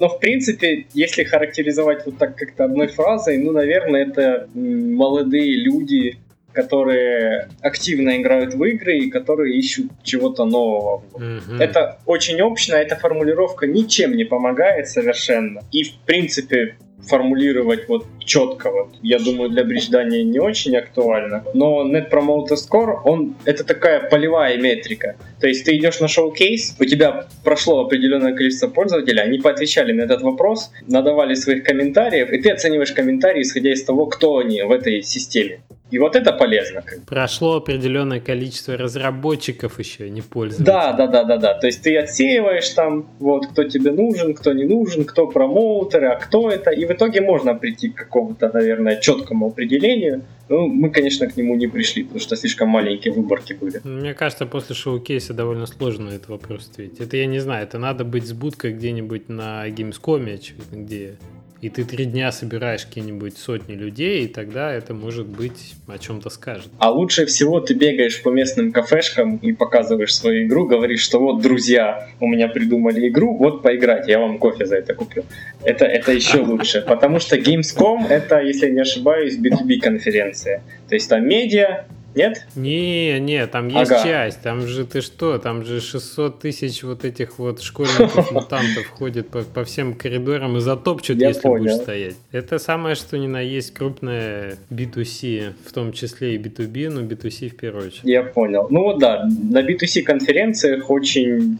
Но, в принципе, если характеризовать вот так как-то одной фразой, ну, наверное, это молодые люди, которые активно играют в игры и которые ищут чего-то нового. Mm-hmm. Это очень общно, эта формулировка ничем не помогает совершенно. И, в принципе, формулировать вот четко, вот, я думаю, для бридждания не очень актуально. Но Net Promoter Score, он, это такая полевая метрика. То есть ты идешь на шоу-кейс, у тебя прошло определенное количество пользователей, они поотвечали на этот вопрос, надавали своих комментариев, и ты оцениваешь комментарии, исходя из того, кто они в этой системе. И вот это полезно. Прошло определенное количество разработчиков еще, не пользователей. Да, да, да, да, да. То есть ты отсеиваешь там, вот, кто тебе нужен, кто не нужен, кто промоутеры, а кто это. И в итоге можно прийти к какому-то, наверное, четкому определению. Ну, мы, конечно, к нему не пришли, потому что слишком маленькие выборки были. Мне кажется, после шоу-кейса довольно сложно этот вопрос ответить. Это я не знаю, это надо быть с будкой где-нибудь на Gamescom, где и ты три дня собираешь какие-нибудь сотни людей, и тогда это, может быть, о чем-то скажет. А лучше всего ты бегаешь по местным кафешкам и показываешь свою игру, говоришь, что вот, друзья, у меня придумали игру, вот поиграть, я вам кофе за это куплю. Это, это еще лучше, потому что Gamescom это, если я не ошибаюсь, B2B конференция. То есть там медиа, нет? Не, не, там есть ага. часть. Там же ты что? Там же 600 тысяч вот этих вот школьников-мутантов ходит по, по всем коридорам и затопчут, Я если понял. будешь стоять. Это самое, что ни на есть крупное B2C, в том числе и B2B, но B2C в первую очередь. Я понял. Ну вот да, на B2C конференциях очень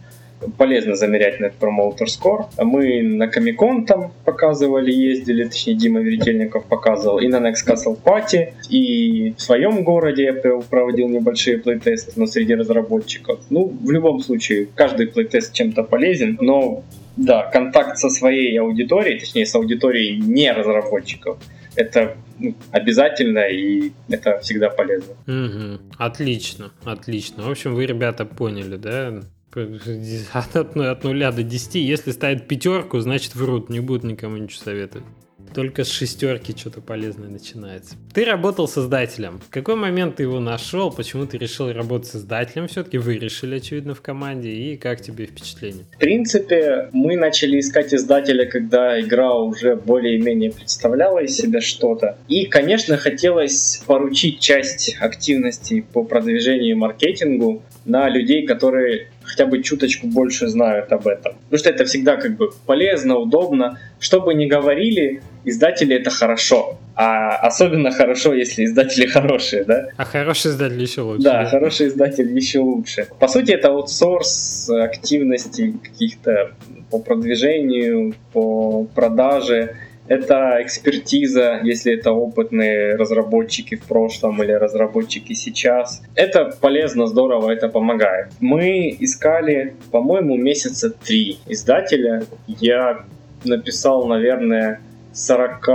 полезно замерять Net Promoter Score. Мы на Комикон там показывали, ездили, точнее Дима Веретельников показывал, и на Next Castle Party, и в своем городе я проводил небольшие плейтесты, но среди разработчиков. Ну, в любом случае, каждый плейтест чем-то полезен, но да, контакт со своей аудиторией, точнее, с аудиторией не разработчиков, это ну, обязательно и это всегда полезно. Угу. Отлично, отлично. В общем, вы, ребята, поняли, да? От, от нуля до 10. Если ставят пятерку, значит врут, не будут никому ничего советовать. Только с шестерки что-то полезное начинается. Ты работал создателем. В какой момент ты его нашел? Почему ты решил работать создателем? Все-таки вы решили, очевидно, в команде. И как тебе впечатление? В принципе, мы начали искать издателя, когда игра уже более-менее представляла из себя что-то. И, конечно, хотелось поручить часть активностей по продвижению и маркетингу на людей, которые хотя бы чуточку больше знают об этом. Потому что это всегда как бы полезно, удобно. Что бы ни говорили, издатели это хорошо. А особенно хорошо, если издатели хорошие, да? А хороший издатель еще лучше. Да, да, хороший издатель еще лучше. По сути, это аутсорс активностей каких-то по продвижению, по продаже это экспертиза, если это опытные разработчики в прошлом или разработчики сейчас. Это полезно, здорово, это помогает. Мы искали, по-моему, месяца три издателя. Я написал, наверное, 40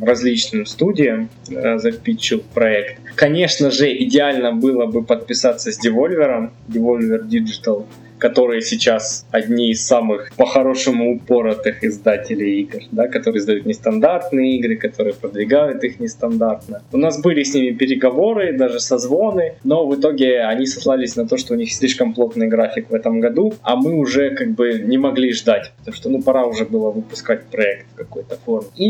различным студиям э, запитчил проект. Конечно же, идеально было бы подписаться с Devolver, Devolver Digital, которые сейчас одни из самых по-хорошему упоротых издателей игр, да, которые издают нестандартные игры, которые продвигают их нестандартно. У нас были с ними переговоры, даже созвоны, но в итоге они сослались на то, что у них слишком плотный график в этом году, а мы уже как бы не могли ждать, потому что ну пора уже было выпускать проект в какой-то форме. И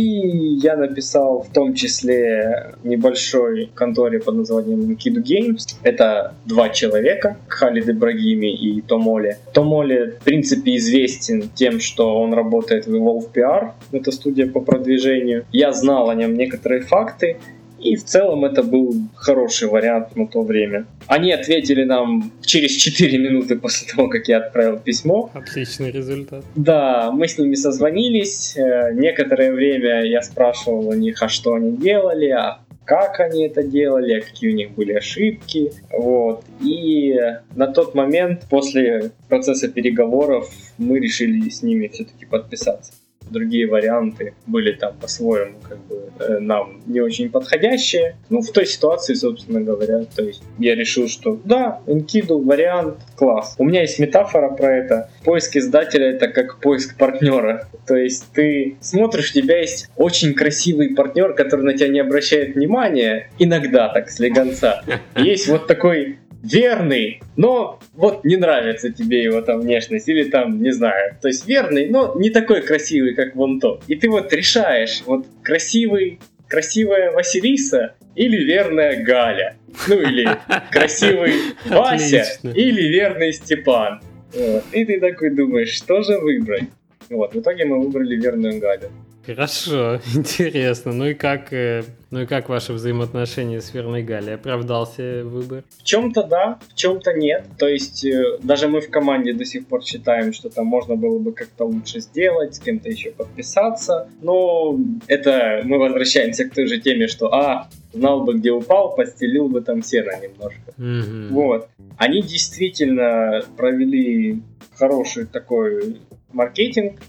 я написал в том числе небольшой конторе под названием Kidu Games. Это два человека, Халид Ибрагими и Том Моли. Том Моли, в принципе, известен тем, что он работает в Evolve PR, это студия по продвижению. Я знал о нем некоторые факты, и в целом это был хороший вариант на то время. Они ответили нам через 4 минуты после того, как я отправил письмо. Отличный результат. Да, мы с ними созвонились. Э, некоторое время я спрашивал у них, а что они делали, а как они это делали, какие у них были ошибки. Вот. И на тот момент, после процесса переговоров, мы решили с ними все-таки подписаться другие варианты были там по-своему как бы э, нам не очень подходящие. Ну, в той ситуации, собственно говоря, то есть я решил, что да, Enkidu вариант класс. У меня есть метафора про это. Поиск издателя это как поиск партнера. То есть ты смотришь, у тебя есть очень красивый партнер, который на тебя не обращает внимания, иногда так, слегонца. Есть вот такой верный, но вот не нравится тебе его там внешность, или там, не знаю, то есть верный, но не такой красивый, как вон тот. И ты вот решаешь, вот красивый, красивая Василиса или верная Галя. Ну или красивый Вася или верный Степан. Вот. И ты такой думаешь, что же выбрать? Вот, в итоге мы выбрали верную Галю. Хорошо, интересно. Ну и как, э, ну и как ваши взаимоотношения с Верной Галей? Оправдался выбор? В чем-то да, в чем-то нет. То есть э, даже мы в команде до сих пор считаем, что там можно было бы как-то лучше сделать, с кем-то еще подписаться. Но это мы возвращаемся к той же теме, что а, знал бы, где упал, постелил бы там сено немножко. Mm-hmm. Вот. Они действительно провели хороший такой маркетинг,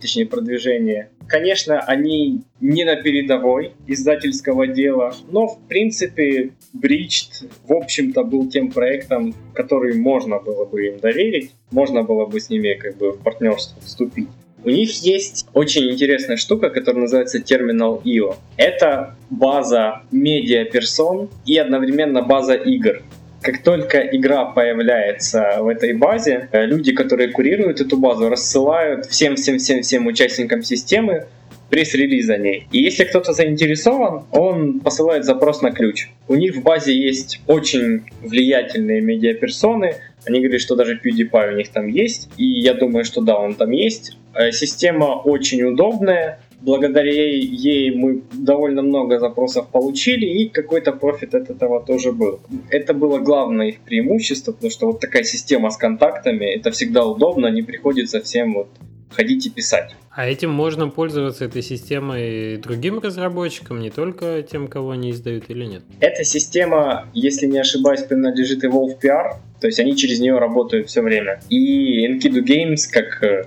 точнее продвижение. Конечно, они не на передовой издательского дела, но в принципе Breached в общем-то был тем проектом, который можно было бы им доверить, можно было бы с ними как бы в партнерство вступить. У них есть очень интересная штука, которая называется Terminal IO. Это база медиа-персон и одновременно база игр. Как только игра появляется в этой базе, э, люди, которые курируют эту базу, рассылают всем-всем-всем-всем участникам системы пресс-релиз о ней. И если кто-то заинтересован, он посылает запрос на ключ. У них в базе есть очень влиятельные медиаперсоны. Они говорят, что даже PewDiePie у них там есть. И я думаю, что да, он там есть. Э, система очень удобная благодаря ей мы довольно много запросов получили, и какой-то профит от этого тоже был. Это было главное их преимущество, потому что вот такая система с контактами, это всегда удобно, не приходится всем вот ходить и писать. А этим можно пользоваться этой системой другим разработчикам, не только тем, кого они издают или нет? Эта система, если не ошибаюсь, принадлежит и Wolf PR, то есть они через нее работают все время. И Enkidu Games, как э,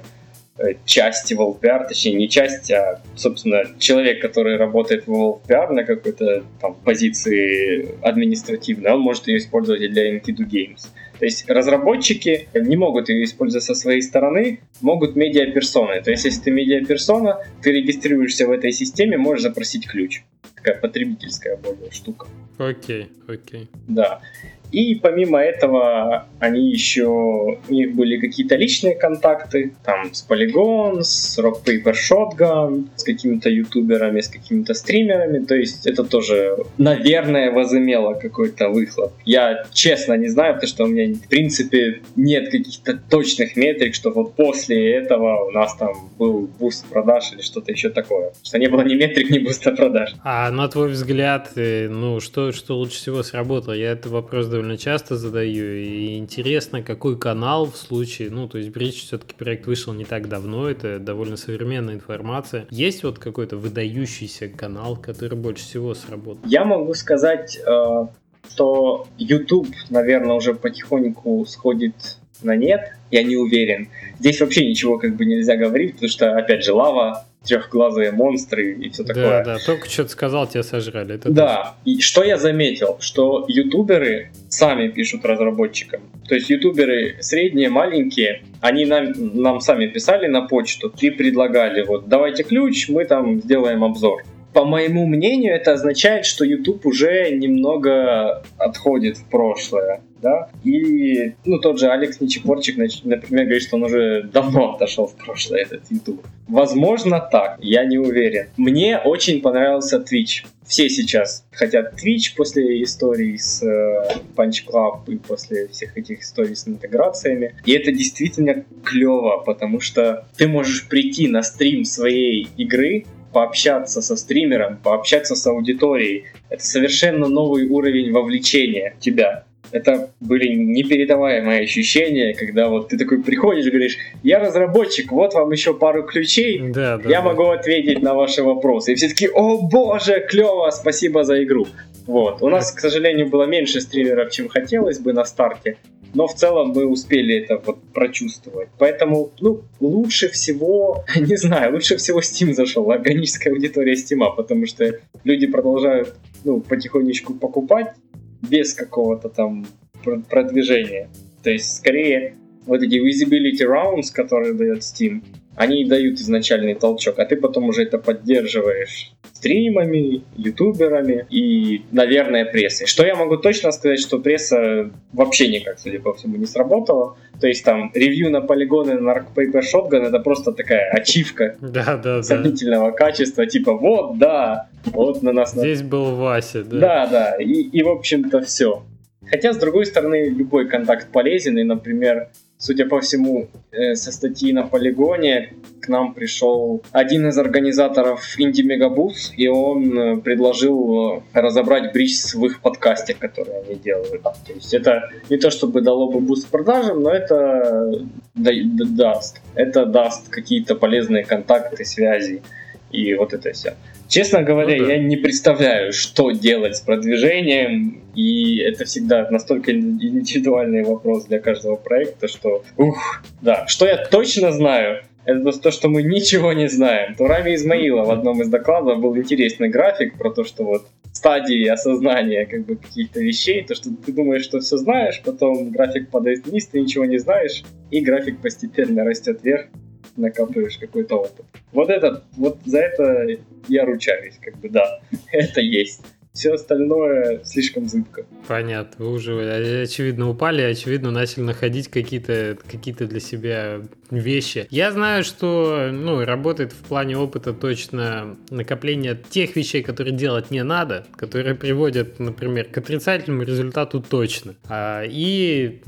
части WorldPR, точнее не часть, а, собственно, человек, который работает в WorldPR на какой-то там позиции административной, он может ее использовать и для Enkidu Games. То есть разработчики не могут ее использовать со своей стороны, могут медиаперсоны. То есть если ты медиаперсона, ты регистрируешься в этой системе, можешь запросить ключ. Такая потребительская более штука. Окей, окей. Да. И помимо этого, они еще, у них были какие-то личные контакты, там с Polygon, с Rock Paper Shotgun, с какими-то ютуберами, с какими-то стримерами, то есть это тоже, наверное, возымело какой-то выхлоп. Я честно не знаю, потому что у меня, в принципе, нет каких-то точных метрик, что вот после этого у нас там был буст продаж или что-то еще такое. Что не было ни метрик, ни буста продаж. А на твой взгляд, э, ну, что, что лучше всего сработало? Я этот вопрос довольно часто задаю, и интересно, какой канал в случае, ну, то есть Бридж все-таки проект вышел не так давно, это довольно современная информация. Есть вот какой-то выдающийся канал, который больше всего сработал? Я могу сказать, э, что YouTube, наверное, уже потихоньку сходит на нет, я не уверен. Здесь вообще ничего как бы нельзя говорить, потому что, опять же, лава трехглазые монстры и все такое. Да, да, только что-то сказал, тебя сожрали. Это да, точно. и что я заметил, что ютуберы сами пишут разработчикам. То есть ютуберы средние, маленькие, они нам, нам сами писали на почту и предлагали, вот, давайте ключ, мы там сделаем обзор. По моему мнению, это означает, что YouTube уже немного отходит в прошлое да, и, ну, тот же Алекс Нечепорчик, например, говорит, что он уже давно отошел в прошлое, этот YouTube. Возможно, так, я не уверен. Мне очень понравился Twitch. Все сейчас хотят Twitch после истории с э, Punch Club и после всех этих историй с интеграциями. И это действительно клево, потому что ты можешь прийти на стрим своей игры, пообщаться со стримером, пообщаться с аудиторией. Это совершенно новый уровень вовлечения тебя это были непередаваемые ощущения, когда вот ты такой приходишь и говоришь, я разработчик, вот вам еще пару ключей, да, да, я да. могу ответить на ваши вопросы. И все таки о боже, клево, спасибо за игру. Вот. У нас, к сожалению, было меньше стримеров, чем хотелось бы на старте, но в целом мы успели это вот прочувствовать. Поэтому, ну, лучше всего, не знаю, лучше всего Steam зашел, органическая аудитория Steam, потому что люди продолжают, ну, потихонечку покупать, без какого-то там продвижения. То есть, скорее, вот эти visibility rounds, которые дает Steam, они дают изначальный толчок, а ты потом уже это поддерживаешь стримами, ютуберами и, наверное, прессой. Что я могу точно сказать, что пресса вообще никак, судя по всему, не сработала. То есть там ревью на полигоны на Rock Paper Shotgun это просто такая ачивка да, да, сомнительного да. качества, типа вот, да, вот на нас... Здесь был Вася, да. Да, да, и, и в общем-то все. Хотя, с другой стороны, любой контакт полезен, и, например, Судя по всему, э, со статьи на полигоне к нам пришел один из организаторов Indie Megabooth, и он э, предложил э, разобрать бридж в их подкасте, который они делают. То есть это не то, чтобы дало бы буст продажам, но это даст. Это даст какие-то полезные контакты, связи и вот это все. Честно говоря, ну, да. я не представляю, что делать с продвижением, и это всегда настолько индивидуальный вопрос для каждого проекта, что, ух, да, что я точно знаю, это то, что мы ничего не знаем. То Рами Измаила в одном из докладов был интересный график про то, что вот стадии осознания как бы каких-то вещей, то, что ты думаешь, что все знаешь, потом график падает вниз, ты ничего не знаешь, и график постепенно растет вверх, накапливаешь какой-то опыт. Вот это, вот за это я ручаюсь, как бы, да, это есть все остальное слишком зыбко. Понятно, вы уже очевидно упали, очевидно начали находить какие-то какие для себя вещи. Я знаю, что ну, работает в плане опыта точно накопление тех вещей, которые делать не надо, которые приводят, например, к отрицательному результату точно. А, и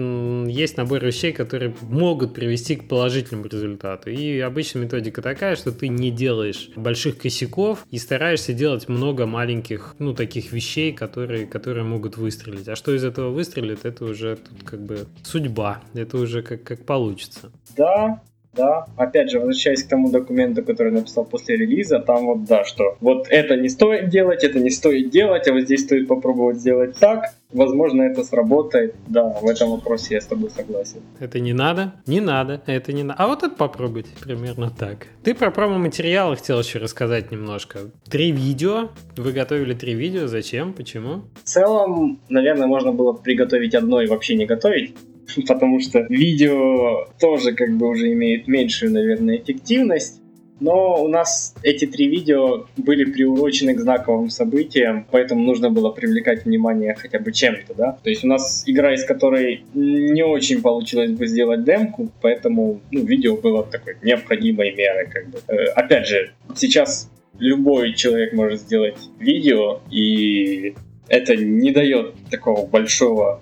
есть набор вещей, которые могут привести к положительному результату. И обычно методика такая, что ты не делаешь больших косяков и стараешься делать много маленьких, ну, таких вещей, которые, которые могут выстрелить. А что из этого выстрелит, это уже тут как бы судьба. Это уже как, как получится. Да, да. Опять же, возвращаясь к тому документу, который написал после релиза, там вот да, что вот это не стоит делать, это не стоит делать, а вот здесь стоит попробовать сделать так. Возможно, это сработает. Да, в этом вопросе я с тобой согласен. Это не надо? Не надо. Это не надо. А вот это попробуйте. Примерно так. Ты про промо-материалы хотел еще рассказать немножко. Три видео. Вы готовили три видео. Зачем? Почему? В целом, наверное, можно было приготовить одно и вообще не готовить. потому что видео тоже как бы уже имеет меньшую, наверное, эффективность. Но у нас эти три видео были приурочены к знаковым событиям, поэтому нужно было привлекать внимание хотя бы чем-то, да. То есть у нас игра, из которой не очень получилось бы сделать демку, поэтому ну, видео было такой необходимой мерой, как бы. Э, опять же, сейчас любой человек может сделать видео, и это не дает такого большого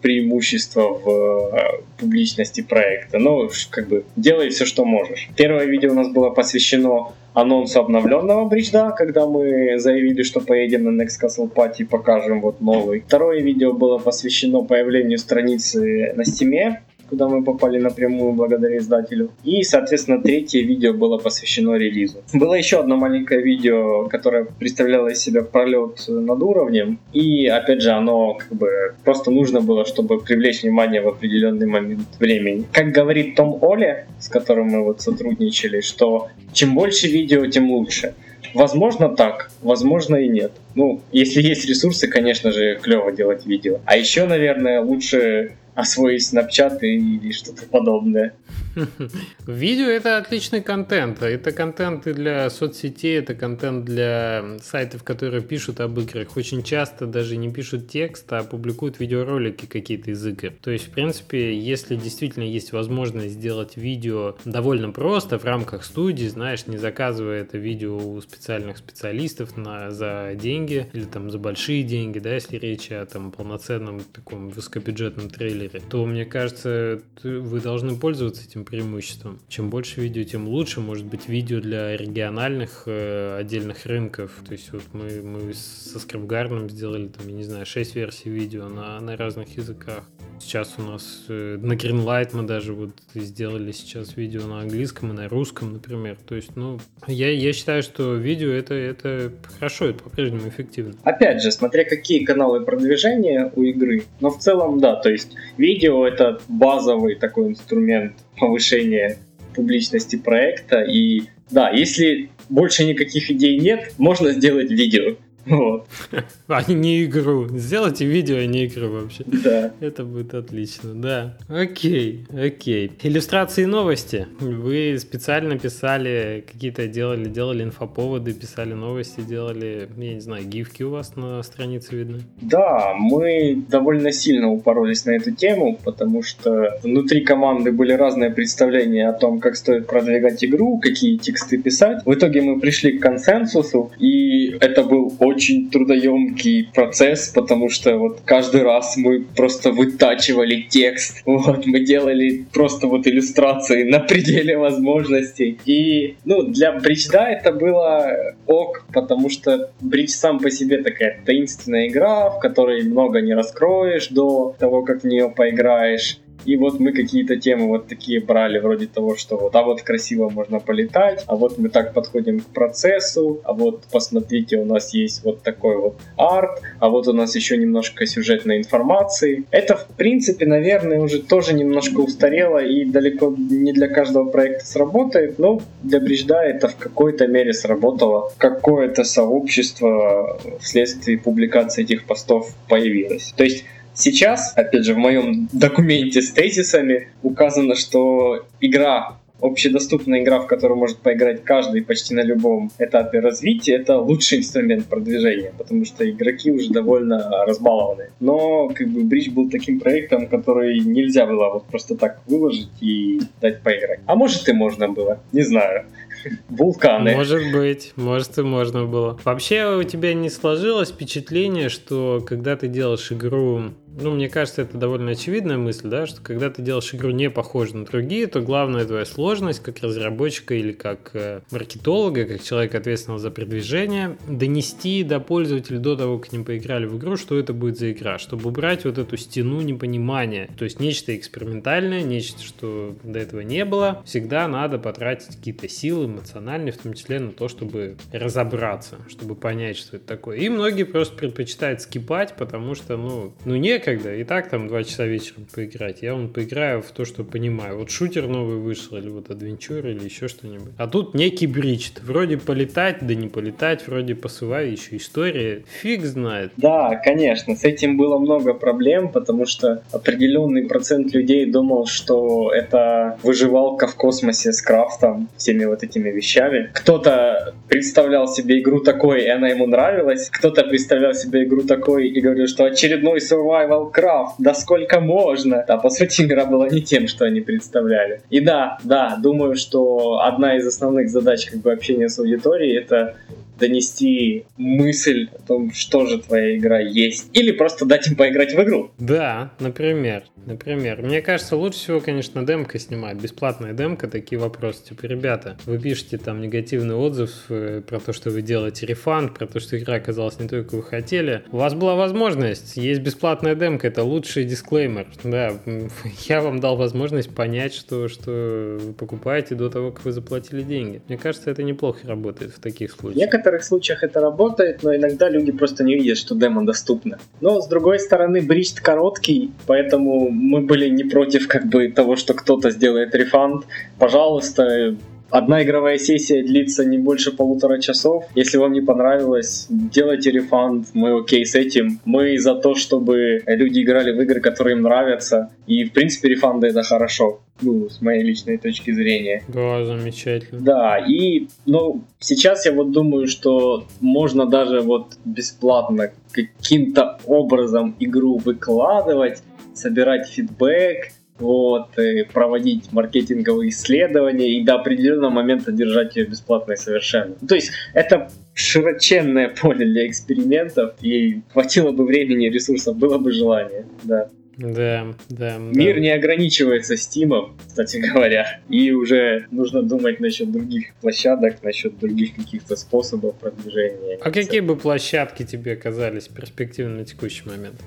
преимущество в э, публичности проекта. Ну, как бы, делай все, что можешь. Первое видео у нас было посвящено анонсу обновленного бричда, когда мы заявили, что поедем на Next Castle Party и покажем вот новый. Второе видео было посвящено появлению страницы на Steam, куда мы попали напрямую благодаря издателю. И, соответственно, третье видео было посвящено релизу. Было еще одно маленькое видео, которое представляло из себя пролет над уровнем. И, опять же, оно как бы просто нужно было, чтобы привлечь внимание в определенный момент времени. Как говорит Том Оли, с которым мы вот сотрудничали, что чем больше видео, тем лучше. Возможно так, возможно и нет. Ну, если есть ресурсы, конечно же, клево делать видео. А еще, наверное, лучше освоить Snapchat или что-то подобное. Видео это отличный контент. Это контент и для соцсетей, это контент для сайтов, которые пишут об играх. Очень часто даже не пишут текст, а публикуют видеоролики какие-то из игр. То есть, в принципе, если действительно есть возможность сделать видео довольно просто в рамках студии, знаешь, не заказывая это видео у специальных специалистов на, за деньги или там за большие деньги, да, если речь о там полноценном таком высокобюджетном трейлере, то мне кажется, вы должны пользоваться этим преимуществом. Чем больше видео, тем лучше. Может быть, видео для региональных э, отдельных рынков. То есть вот мы, мы со Скрипгарном сделали, там, я не знаю, 6 версий видео на, на разных языках. Сейчас у нас э, на Greenlight мы даже вот сделали сейчас видео на английском и на русском, например. То есть, ну, я, я считаю, что видео это, это хорошо, это по-прежнему эффективно. Опять же, смотря какие каналы продвижения у игры. Но в целом, да, то есть видео это базовый такой инструмент повышения публичности проекта. И да, если больше никаких идей нет, можно сделать видео. Вот. А не игру. Сделайте видео, а не игру вообще. Да. Это будет отлично, да. Окей, окей. Иллюстрации новости. Вы специально писали, какие-то делали, делали инфоповоды, писали новости, делали, я не знаю, гифки у вас на странице видны? Да, мы довольно сильно упоролись на эту тему, потому что внутри команды были разные представления о том, как стоит продвигать игру, какие тексты писать. В итоге мы пришли к консенсусу, и это был очень трудоемкий процесс, потому что вот каждый раз мы просто вытачивали текст. Вот, мы делали просто вот иллюстрации на пределе возможностей. И, ну, для Бричда это было ок, потому что Бридж сам по себе такая таинственная игра, в которой много не раскроешь до того, как в нее поиграешь. И вот мы какие-то темы вот такие брали, вроде того, что вот, а вот красиво можно полетать, а вот мы так подходим к процессу, а вот посмотрите, у нас есть вот такой вот арт, а вот у нас еще немножко сюжетной информации. Это, в принципе, наверное, уже тоже немножко устарело и далеко не для каждого проекта сработает, но для Брижда это в какой-то мере сработало. Какое-то сообщество вследствие публикации этих постов появилось. То есть Сейчас, опять же, в моем документе с тезисами указано, что игра общедоступная игра, в которую может поиграть каждый почти на любом этапе развития, это лучший инструмент продвижения, потому что игроки уже довольно разбалованы. Но как бы Бридж был таким проектом, который нельзя было вот просто так выложить и дать поиграть. А может и можно было, не знаю. Вулканы. Может быть, может и можно было. Вообще у тебя не сложилось впечатление, что когда ты делаешь игру ну, мне кажется, это довольно очевидная мысль, да, что когда ты делаешь игру не похожую на другие, то главная твоя сложность как разработчика или как э, маркетолога, как человека ответственного за продвижение, донести до пользователей до того, как к ним поиграли в игру, что это будет за игра, чтобы убрать вот эту стену непонимания. То есть нечто экспериментальное, нечто, что до этого не было. Всегда надо потратить какие-то силы эмоциональные, в том числе на то, чтобы разобраться, чтобы понять, что это такое. И многие просто предпочитают скипать, потому что, ну, ну не некогда, и так там два часа вечером поиграть. Я вон поиграю в то, что понимаю. Вот шутер новый вышел, или вот адвенчур, или еще что-нибудь. А тут некий бридж. Вроде полетать, да не полетать, вроде посываю, еще история. Фиг знает. Да, конечно, с этим было много проблем, потому что определенный процент людей думал, что это выживалка в космосе с крафтом, всеми вот этими вещами. Кто-то представлял себе игру такой, и она ему нравилась. Кто-то представлял себе игру такой и говорил, что очередной survival Survival Craft, да сколько можно? Да, по сути, игра была не тем, что они представляли. И да, да, думаю, что одна из основных задач как бы общения с аудиторией это донести мысль о том, что же твоя игра есть. Или просто дать им поиграть в игру. Да, например. Например. Мне кажется, лучше всего, конечно, демка снимать. Бесплатная демка, такие вопросы. Типа, ребята, вы пишете там негативный отзыв э, про то, что вы делаете рефанд, про то, что игра оказалась не той, как вы хотели. У вас была возможность. Есть бесплатная демка, это лучший дисклеймер. Да, я вам дал возможность понять, что, что вы покупаете до того, как вы заплатили деньги. Мне кажется, это неплохо работает в таких случаях. Некоторые некоторых случаях это работает, но иногда люди просто не видят, что демо доступно. Но с другой стороны, бридж короткий, поэтому мы были не против как бы того, что кто-то сделает рефанд. Пожалуйста, Одна игровая сессия длится не больше полутора часов. Если вам не понравилось, делайте рефанд. Мы окей с этим. Мы за то, чтобы люди играли в игры, которые им нравятся. И, в принципе, рефанды это хорошо. Ну, с моей личной точки зрения. Да, замечательно. Да, и, ну, сейчас я вот думаю, что можно даже вот бесплатно каким-то образом игру выкладывать, собирать фидбэк, вот, и проводить маркетинговые исследования и до определенного момента держать ее бесплатной совершенно. То есть это широченное поле для экспериментов, и хватило бы времени ресурсов, было бы желание, да. Да, да. Мир да. не ограничивается Steam, кстати говоря, и уже нужно думать насчет других площадок, насчет других каких-то способов продвижения. А какие бы площадки тебе казались перспективны на текущий момент,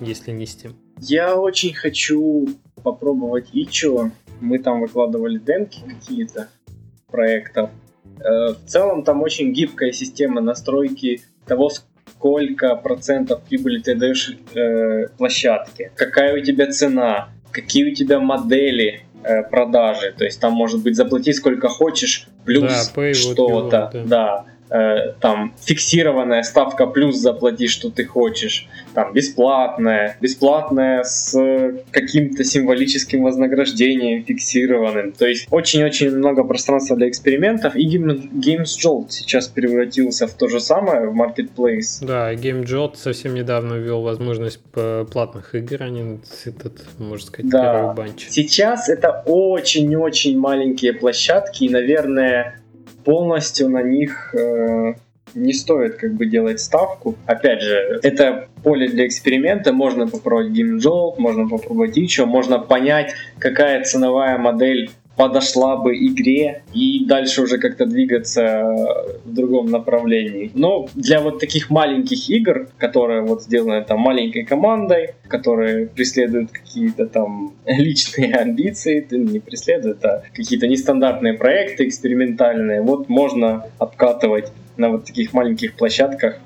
если не Steam? Я очень хочу попробовать Ичо. Мы там выкладывали демки какие-то проектов. Э, в целом там очень гибкая система настройки того, сколько процентов прибыли ты даешь э, площадке, какая у тебя цена, какие у тебя модели э, продажи. То есть там может быть заплати сколько хочешь, плюс да, что-то. Да. да э, там фиксированная ставка плюс заплати, что ты хочешь, там бесплатная, бесплатная с каким-то символическим вознаграждением фиксированным. То есть очень-очень много пространства для экспериментов. И Games Jolt сейчас превратился в то же самое, в Marketplace. Да, Game Jolt совсем недавно ввел возможность платных игр, не этот, можно сказать, да. первый банч. Сейчас это очень-очень маленькие площадки, и, наверное, полностью на них э, не стоит как бы делать ставку. Опять же, это поле для эксперимента, можно попробовать GameJolt, можно попробовать еще, можно понять, какая ценовая модель подошла бы игре и дальше уже как-то двигаться в другом направлении. Но для вот таких маленьких игр, которые вот сделаны там маленькой командой, которые преследуют какие-то там личные амбиции, не преследуют, а какие-то нестандартные проекты экспериментальные, вот можно обкатывать на вот таких маленьких площадках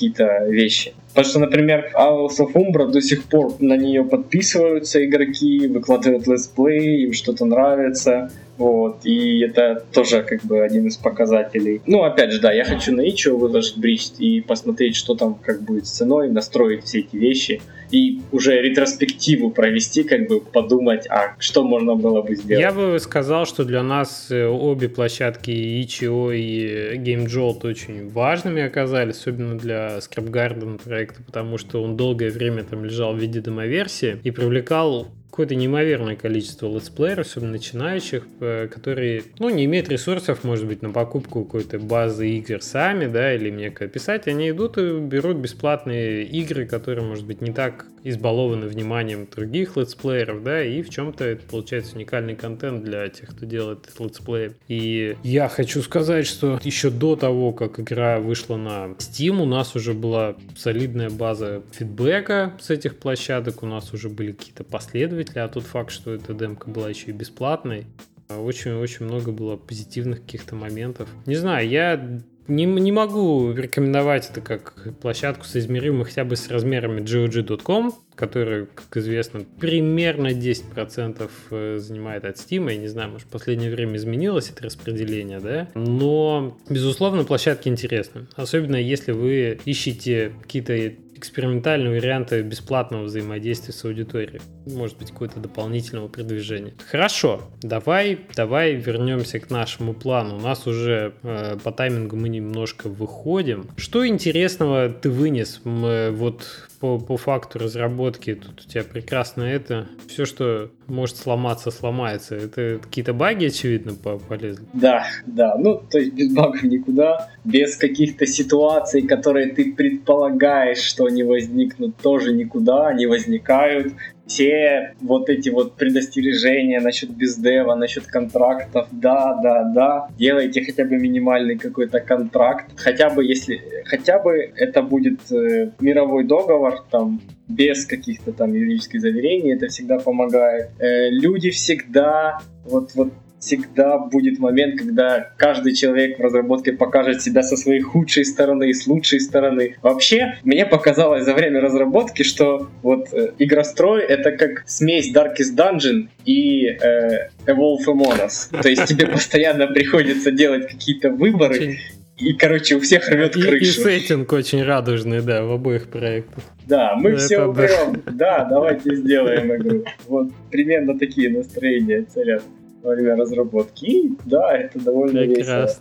какие-то вещи. Потому что, например, Isles of Umbra до сих пор на нее подписываются игроки, выкладывают летсплей, им что-то нравится. Вот, и это тоже как бы один из показателей. Ну, опять же, да, я хочу на itch.io выложить брич и посмотреть, что там как будет с ценой, настроить все эти вещи и уже ретроспективу провести, как бы подумать, а что можно было бы сделать. Я бы сказал, что для нас э, обе площадки itch.io и GameJolt очень важными оказались, особенно для Scrap Garden проекта, потому что он долгое время там лежал в виде демоверсии и привлекал какое-то неимоверное количество летсплееров, особенно начинающих, э, которые, ну, не имеют ресурсов, может быть, на покупку какой-то базы игр сами, да, или мне писать, они идут и берут бесплатные игры, которые, может быть, не так избалованы вниманием других летсплееров, да, и в чем-то это получается уникальный контент для тех, кто делает летсплей. И я хочу сказать, что еще до того, как игра вышла на Steam, у нас уже была солидная база фидбэка с этих площадок, у нас уже были какие-то последователи, а тот факт, что эта демка была еще и бесплатной, очень-очень много было позитивных каких-то моментов. Не знаю, я не, не могу рекомендовать это как площадку соизмеримую хотя бы с размерами GOG.com, который, как известно, примерно 10% э, занимает от Steam. Я не знаю, может, в последнее время изменилось это распределение, да? Но, безусловно, площадки интересны. Особенно если вы ищете какие-то экспериментальные варианты бесплатного взаимодействия с аудиторией. Может быть, какое-то дополнительного продвижения. Хорошо, давай, давай вернемся к нашему плану. У нас уже э, по таймингу мы немножко выходим. Что интересного ты вынес э, вот по, по факту разработки? Тут у тебя прекрасно это. Все, что может сломаться, сломается. Это какие-то баги, очевидно, полезли? Да, да. Ну, то есть без багов никуда. Без каких-то ситуаций, которые ты предполагаешь, что они возникнут, тоже никуда. Они возникают все вот эти вот предостережения насчет бездева, насчет контрактов, да, да, да, делайте хотя бы минимальный какой-то контракт, хотя бы если, хотя бы это будет э, мировой договор, там, без каких-то там юридических заверений, это всегда помогает. Э, люди всегда, вот, вот всегда будет момент, когда каждый человек в разработке покажет себя со своей худшей стороны и с лучшей стороны. Вообще, мне показалось за время разработки, что вот э, игрострой — это как смесь Darkest Dungeon и э, Evolve Among Us. То есть тебе постоянно приходится делать какие-то выборы, и, короче, у всех рвет крышу. И, и сеттинг очень радужный, да, в обоих проектах. Да, мы Это все уберем. Да. да, давайте сделаем игру. Вот примерно такие настроения царят во время разработки. И да, это довольно Прекрасно. весело.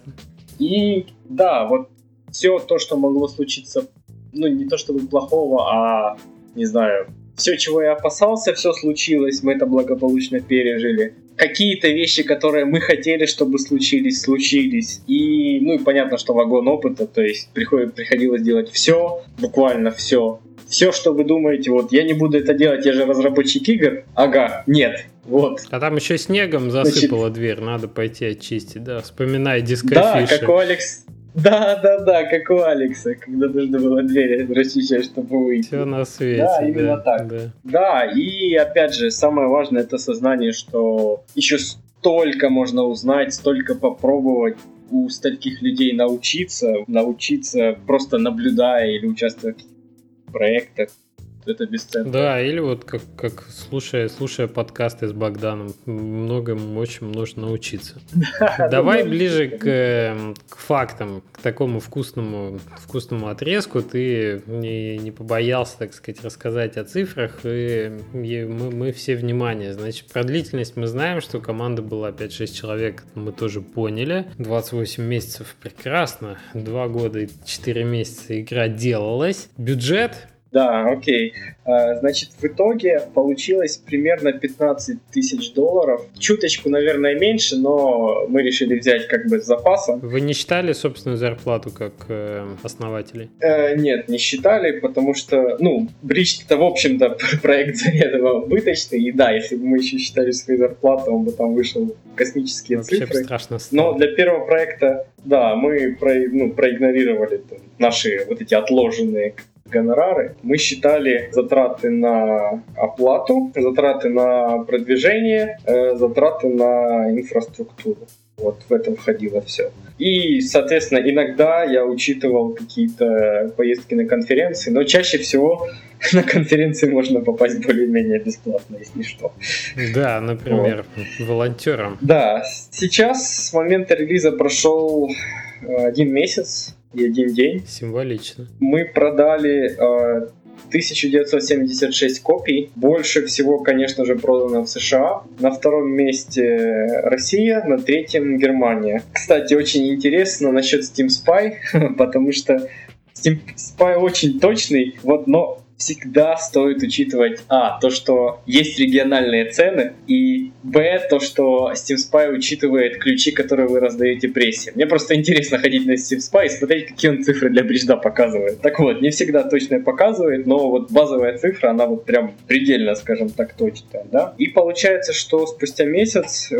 И да, вот все то, что могло случиться, ну не то чтобы плохого, а не знаю, все, чего я опасался, все случилось, мы это благополучно пережили. Какие-то вещи, которые мы хотели, чтобы случились, случились. И, ну и понятно, что вагон опыта, то есть приходит, приходилось делать все, буквально все. Все, что вы думаете, вот я не буду это делать, я же разработчик игр. Ага, нет, вот. А там еще снегом засыпала Значит, дверь, надо пойти очистить, да, вспоминай дискофиши. Да, как у Алекс... Да, да, да, как у Алекса, когда нужно было дверь расчищать, чтобы выйти. Все на свете. Да, именно да, так. Да. да, и опять же, самое важное это сознание, что еще столько можно узнать, столько попробовать у стольких людей научиться, научиться просто наблюдая или участвуя в проектах. То это бесценно. Да, или вот как, как слушая, слушая подкасты с Богданом, многому очень можно научиться. Давай ближе к, эм, к фактам, к такому вкусному, вкусному отрезку. Ты не, не побоялся, так сказать, рассказать о цифрах, и, и мы, мы все внимание. Значит, про длительность мы знаем, что команда была 5-6 человек, мы тоже поняли. 28 месяцев прекрасно, 2 года и 4 месяца игра делалась. Бюджет да, окей. А, значит, в итоге получилось примерно 15 тысяч долларов. Чуточку, наверное, меньше, но мы решили взять как бы с запасом. Вы не считали собственную зарплату как э, основатели? Э, нет, не считали, потому что, ну, Бридж это, в общем-то, проект заведомо убыточный. И да, если бы мы еще считали свою зарплату, он бы там вышел космические Вообще цифры. страшно стало. Но для первого проекта, да, мы про, ну, проигнорировали там, наши вот эти отложенные гонорары. Мы считали затраты на оплату, затраты на продвижение, э, затраты на инфраструктуру. Вот в этом входило все. И, соответственно, иногда я учитывал какие-то поездки на конференции, но чаще всего на конференции можно попасть более-менее бесплатно, если что. Да, например, вот. волонтером. Да, сейчас с момента релиза прошел э, один месяц, один день. Символично. Мы продали э, 1976 копий. Больше всего, конечно же, продано в США. На втором месте Россия, на третьем Германия. Кстати, очень интересно насчет Steam Spy, потому что Steam Spy очень точный, вот, но всегда стоит учитывать, а, то, что есть региональные цены, и, б, то, что Steam Spy учитывает ключи, которые вы раздаете прессе. Мне просто интересно ходить на Steam Spy и смотреть, какие он цифры для бриджда показывает. Так вот, не всегда точно показывает, но вот базовая цифра, она вот прям предельно, скажем так, точная, да. И получается, что спустя месяц э,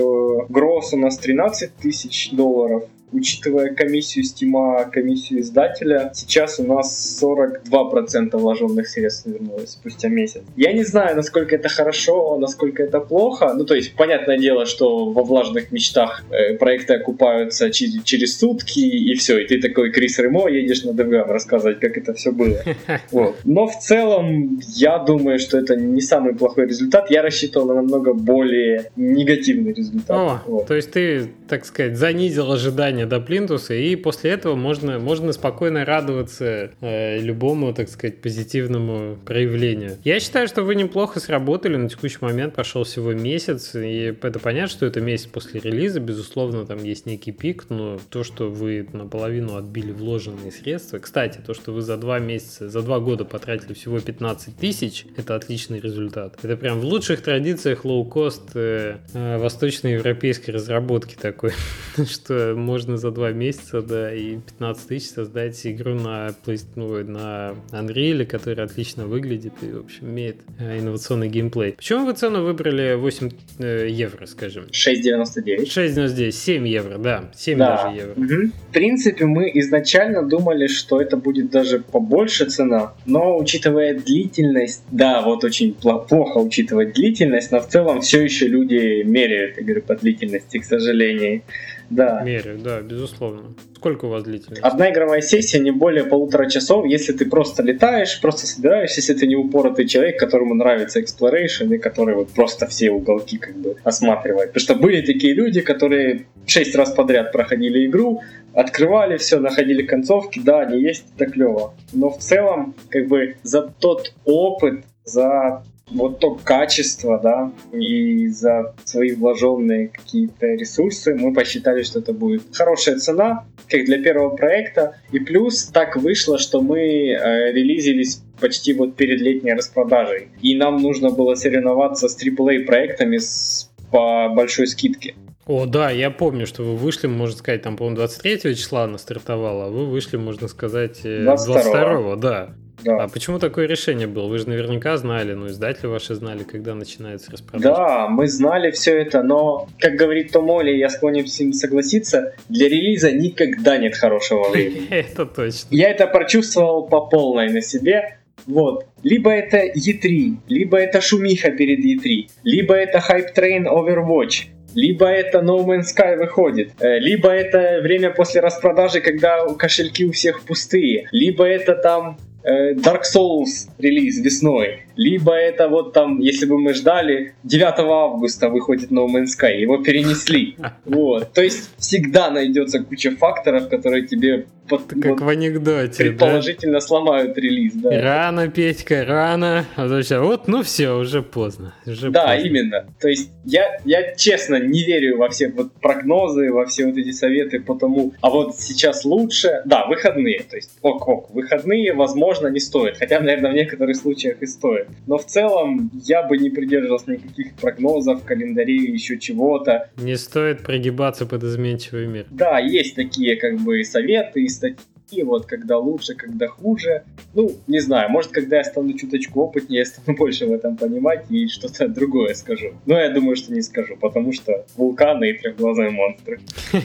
гросс у нас 13 тысяч долларов, учитывая комиссию стима, комиссию издателя, сейчас у нас 42% вложенных средств вернулось спустя месяц. Я не знаю, насколько это хорошо, насколько это плохо. Ну, то есть, понятное дело, что во влажных мечтах э, проекты окупаются через, через сутки, и все, и ты такой Крис Ремо едешь на DevGam рассказывать, как это все было. Вот. Но в целом, я думаю, что это не самый плохой результат. Я рассчитывал на намного более негативный результат. О, вот. То есть ты, так сказать, занизил ожидания ожидания до плинтуса, и после этого можно, можно спокойно радоваться э, любому, так сказать, позитивному проявлению. Я считаю, что вы неплохо сработали, на текущий момент прошел всего месяц, и это понятно, что это месяц после релиза, безусловно, там есть некий пик, но то, что вы наполовину отбили вложенные средства, кстати, то, что вы за два месяца, за два года потратили всего 15 тысяч, это отличный результат. Это прям в лучших традициях лоу-кост э, э, восточноевропейской разработки такой, что можно можно за два месяца, да, и 15 тысяч создать игру на, ну, на Unreal, которая отлично выглядит и, в общем, имеет э, инновационный геймплей. Почему вы цену выбрали 8 э, евро, скажем? 6,99. 6,99, 7 евро, да, 7 да. даже евро. Угу. В принципе, мы изначально думали, что это будет даже побольше цена, но учитывая длительность, да, вот очень плохо учитывать длительность, но в целом все еще люди меряют игры по длительности, к сожалению. Да. Меряют, да, безусловно. Сколько у вас длительность? Одна игровая сессия не более полутора часов, если ты просто летаешь, просто собираешься, если ты не упоротый человек, которому нравится exploration и который вот просто все уголки как бы осматривает. Потому что были такие люди, которые шесть раз подряд проходили игру, открывали все, находили концовки, да, они есть, это клево. Но в целом, как бы за тот опыт, за вот то качество, да, и за свои вложенные какие-то ресурсы мы посчитали, что это будет хорошая цена, как для первого проекта. И плюс так вышло, что мы э, релизились почти вот перед летней распродажей. И нам нужно было соревноваться с AAA проектами с, по большой скидке. О, да, я помню, что вы вышли, можно сказать, там, по-моему, 23 числа она стартовала, а вы вышли, можно сказать, 22, э, 22 да. Да. А почему такое решение было? Вы же наверняка знали, ну, издатели ваши знали, когда начинается распродажа. Да, мы знали все это, но, как говорит Том Оли, я склонен с ним согласиться, для релиза никогда нет хорошего времени. Это точно. Я это прочувствовал по полной на себе. Вот. Либо это E3, либо это шумиха перед E3, либо это Hype Train Overwatch, либо это No Man's Sky выходит, э, либо это время после распродажи, когда кошельки у всех пустые, либо это там Dark Souls релиз весной. Либо это вот там, если бы мы ждали, 9 августа выходит No Man's Sky, его перенесли. Вот. То есть всегда найдется куча факторов, которые тебе под, как вот, в анекдоте, предположительно да? сломают релиз. Да. Рано, Петька, рано. А вот, ну все, уже поздно. Уже да, поздно. именно. То есть я, я честно не верю во все вот прогнозы, во все вот эти советы по тому, а вот сейчас лучше. Да, выходные. То есть ок-ок, выходные, возможно, не стоит. Хотя, наверное, в некоторых случаях и стоит. Но в целом я бы не придерживался никаких прогнозов, календарей, еще чего-то. Не стоит прогибаться под изменчивый мир. Да, есть такие как бы советы, статьи, вот когда лучше, когда хуже. Ну, не знаю, может, когда я стану чуточку опытнее, я стану больше в этом понимать и что-то другое скажу. Но я думаю, что не скажу, потому что вулканы и трехглазые монстры.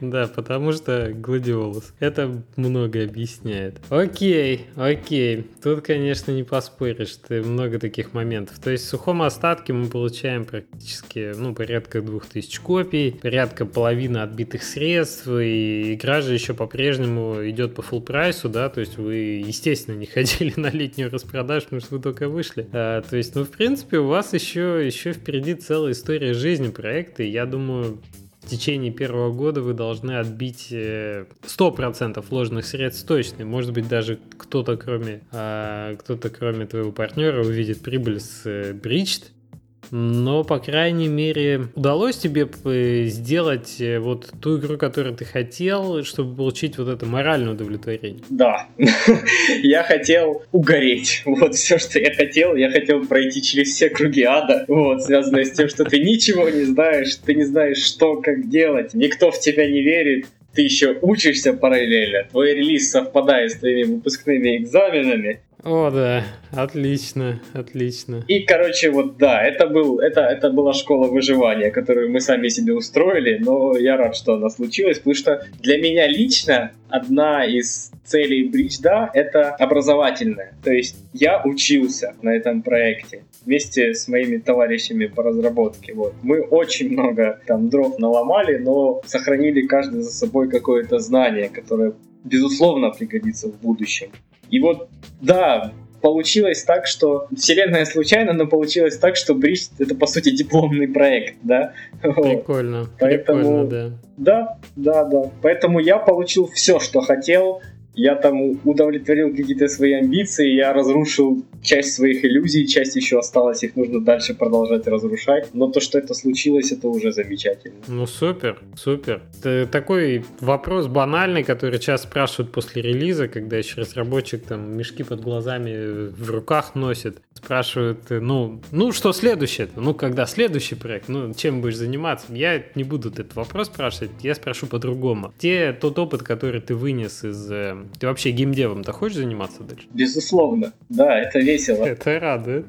Да, потому что гладиолус. Это многое объясняет. Окей, окей. Тут, конечно, не поспоришь. Ты много таких моментов. То есть в сухом остатке мы получаем практически, ну, порядка 2000 копий, порядка половины отбитых средств, и игра же еще по-прежнему идет по full прайсу, да, то есть вы, естественно, не ходили на летнюю распродажу, потому что вы только вышли. А, то есть, ну, в принципе, у вас еще, еще впереди целая история жизни проекта, и я думаю, в течение первого года вы должны отбить 100% э, вложенных средств точно. Может быть, даже кто-то, кроме, а, кто-то, кроме твоего партнера, увидит прибыль с Bridged, но, по крайней мере, удалось тебе э, сделать э, вот ту игру, которую ты хотел, чтобы получить вот это моральное удовлетворение. Да. я хотел угореть. Вот все, что я хотел. Я хотел пройти через все круги ада. Вот, связанное с тем, что ты ничего не знаешь, ты не знаешь, что, как делать. Никто в тебя не верит ты еще учишься параллельно, твой релиз совпадает с твоими выпускными экзаменами, о, да, отлично, отлично. И, короче, вот да, это, был, это, это была школа выживания, которую мы сами себе устроили, но я рад, что она случилась, потому что для меня лично одна из целей Бричда — это образовательная. То есть я учился на этом проекте вместе с моими товарищами по разработке. Вот. Мы очень много там дров наломали, но сохранили каждый за собой какое-то знание, которое безусловно пригодится в будущем. И вот, да, получилось так, что вселенная случайно, но получилось так, что Бридж это по сути дипломный проект, да. Прикольно. Поэтому, прикольно, да. Да, да, да. Поэтому я получил все, что хотел я там удовлетворил какие-то свои амбиции, я разрушил часть своих иллюзий, часть еще осталась, их нужно дальше продолжать разрушать. Но то, что это случилось, это уже замечательно. Ну супер, супер. Это такой вопрос банальный, который часто спрашивают после релиза, когда еще разработчик там мешки под глазами в руках носит. Спрашивают, ну, ну что следующее? Ну, когда следующий проект? Ну, чем будешь заниматься? Я не буду этот вопрос спрашивать, я спрошу по-другому. Те, тот опыт, который ты вынес из ты вообще геймдевом-то хочешь заниматься дальше? Безусловно, да, это весело. Это радует.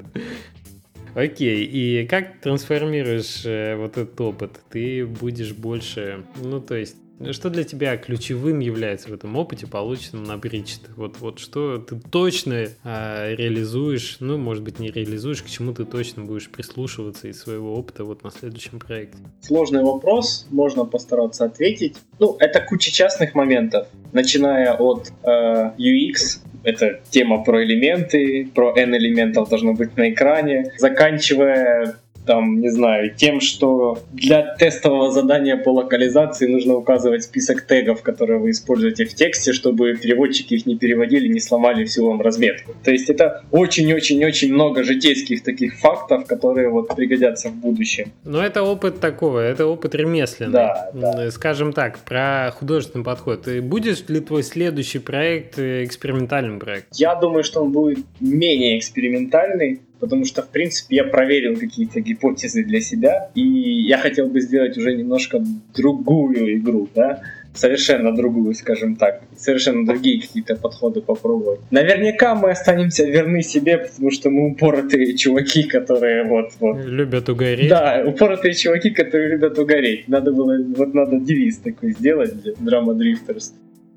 Окей, и как трансформируешь э, вот этот опыт? Ты будешь больше, ну то есть что для тебя ключевым является в этом опыте, полученном на Бричт? Вот, вот что ты точно э, реализуешь, ну, может быть, не реализуешь, к чему ты точно будешь прислушиваться из своего опыта вот на следующем проекте? Сложный вопрос, можно постараться ответить. Ну, это куча частных моментов, начиная от э, UX, это тема про элементы, про N элементов должно быть на экране, заканчивая там, не знаю, тем, что для тестового задания по локализации нужно указывать список тегов, которые вы используете в тексте, чтобы переводчики их не переводили, не сломали всю вам разметку. То есть это очень-очень-очень много житейских таких фактов, которые вот пригодятся в будущем. Но это опыт такого, это опыт ремесленный. Да, да. Скажем так, про художественный подход. И будет ли твой следующий проект экспериментальным проектом? Я думаю, что он будет менее экспериментальный, потому что, в принципе, я проверил какие-то гипотезы для себя, и я хотел бы сделать уже немножко другую игру, да, совершенно другую, скажем так, совершенно другие какие-то подходы попробовать. Наверняка мы останемся верны себе, потому что мы упоротые чуваки, которые вот, вот... Любят угореть. Да, упоротые чуваки, которые любят угореть. Надо было, вот надо девиз такой сделать для Drama Drifters.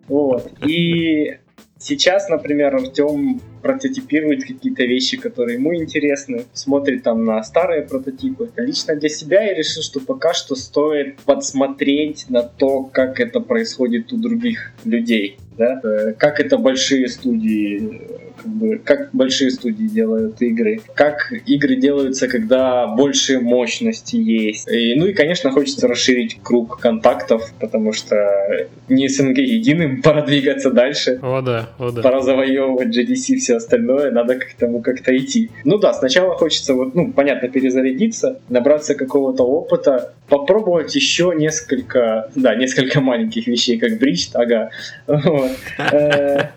Вот. И сейчас, например, Артем прототипирует какие-то вещи, которые ему интересны, смотрит там на старые прототипы. Лично для себя я решил, что пока что стоит подсмотреть на то, как это происходит у других людей да, э, как это большие студии, как, бы, как большие студии делают игры, как игры делаются, когда больше мощности есть. И, ну и, конечно, хочется расширить круг контактов, потому что не СНГ единым, пора двигаться дальше. О да, о да. Пора завоевывать GDC и все остальное, надо к этому как-то идти. Ну да, сначала хочется, вот, ну, понятно, перезарядиться, набраться какого-то опыта, попробовать еще несколько, да, несколько маленьких вещей, как бридж, ага. Э,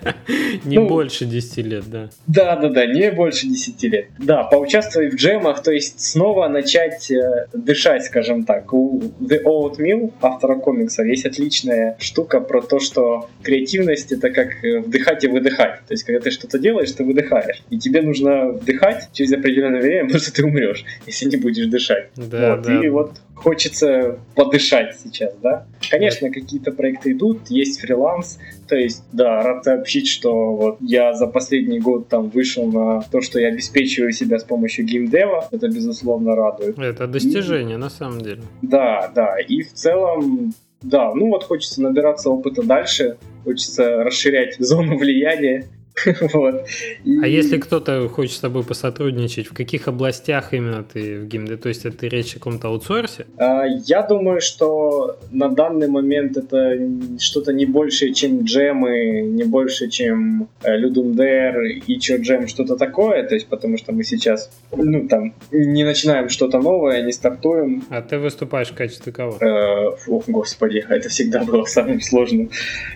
не ну, больше 10 лет, да. Да, да, да, не больше 10 лет. Да, поучаствовать в джемах, то есть снова начать э, дышать, скажем так. У The Old Mill, автора комиксов, есть отличная штука про то, что креативность это как э, вдыхать и выдыхать. То есть, когда ты что-то делаешь, ты выдыхаешь. И тебе нужно вдыхать через определенное время, потому что ты умрешь, если не будешь дышать. Да, вот. да. И вот хочется подышать сейчас, да. Конечно, какие-то проекты идут, есть фриланс, то есть, да, рад сообщить, что вот я за последний год там вышел на то, что я обеспечиваю себя с помощью геймдева, это безусловно радует. Это достижение, и, на самом деле. Да, да, и в целом да, ну вот хочется набираться опыта дальше, хочется расширять зону влияния, вот. И... А если кто-то хочет с тобой посотрудничать, в каких областях именно ты в геймде? То есть это речь о каком-то аутсорсе? А, я думаю, что на данный момент это что-то не больше, чем джемы, не больше, чем Людумдер и Чо Джем, что-то такое. То есть потому что мы сейчас ну, там, не начинаем что-то новое, не стартуем. А ты выступаешь в качестве кого? Э, о, господи, это всегда было самым сложным.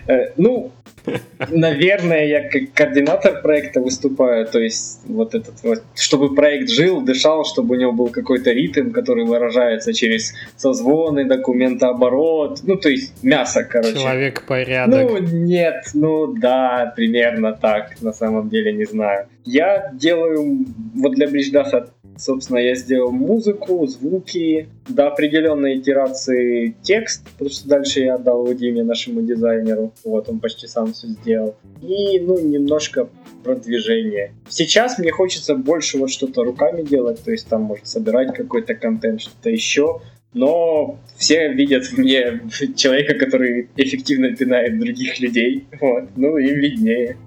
Э, ну, Наверное, я как координатор проекта выступаю, то есть вот этот вот, чтобы проект жил, дышал, чтобы у него был какой-то ритм, который выражается через созвоны, документооборот, ну то есть мясо, короче. Человек порядок. Ну нет, ну да, примерно так, на самом деле не знаю. Я делаю вот для Бридждафа Собственно, я сделал музыку, звуки, до определенной итерации текст, потому что дальше я отдал его Диме, нашему дизайнеру. Вот, он почти сам все сделал. И, ну, немножко продвижение. Сейчас мне хочется больше вот что-то руками делать, то есть там, может, собирать какой-то контент, что-то еще. Но все видят в мне человека, который эффективно пинает других людей. Вот. Ну, им виднее.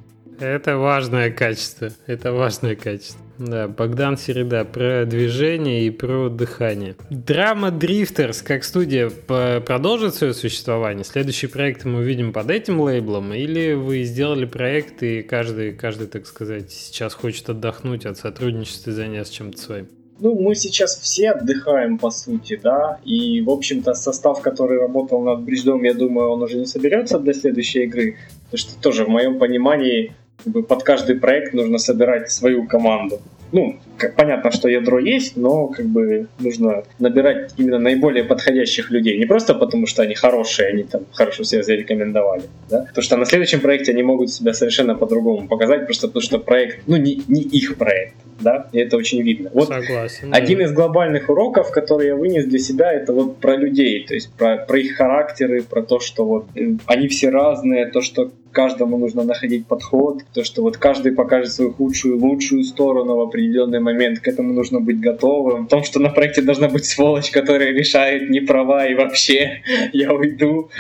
Это важное качество. Это важное качество. Да, Богдан Середа про движение и про дыхание. Драма Дрифтерс как студия продолжит свое существование? Следующий проект мы увидим под этим лейблом? Или вы сделали проект и каждый, каждый так сказать, сейчас хочет отдохнуть от сотрудничества и заняться чем-то своим? Ну, мы сейчас все отдыхаем, по сути, да, и, в общем-то, состав, который работал над Бридждом, я думаю, он уже не соберется для следующей игры, потому что тоже, в моем понимании, под каждый проект нужно собирать свою команду. Ну, как, понятно, что ядро есть, но как бы нужно набирать именно наиболее подходящих людей. Не просто потому, что они хорошие, они там хорошо себя зарекомендовали. Да? Потому что на следующем проекте они могут себя совершенно по-другому показать, просто потому что проект, ну, не, не их проект. Да, и это очень видно. Вот Согласен, один да. из глобальных уроков, который я вынес для себя, это вот про людей, то есть про, про их характеры, про то, что вот э, они все разные, то, что каждому нужно находить подход, то, что вот каждый покажет свою худшую, лучшую сторону в определенный момент, к этому нужно быть готовым. В том, что на проекте должна быть сволочь, которая решает не права и вообще я уйду.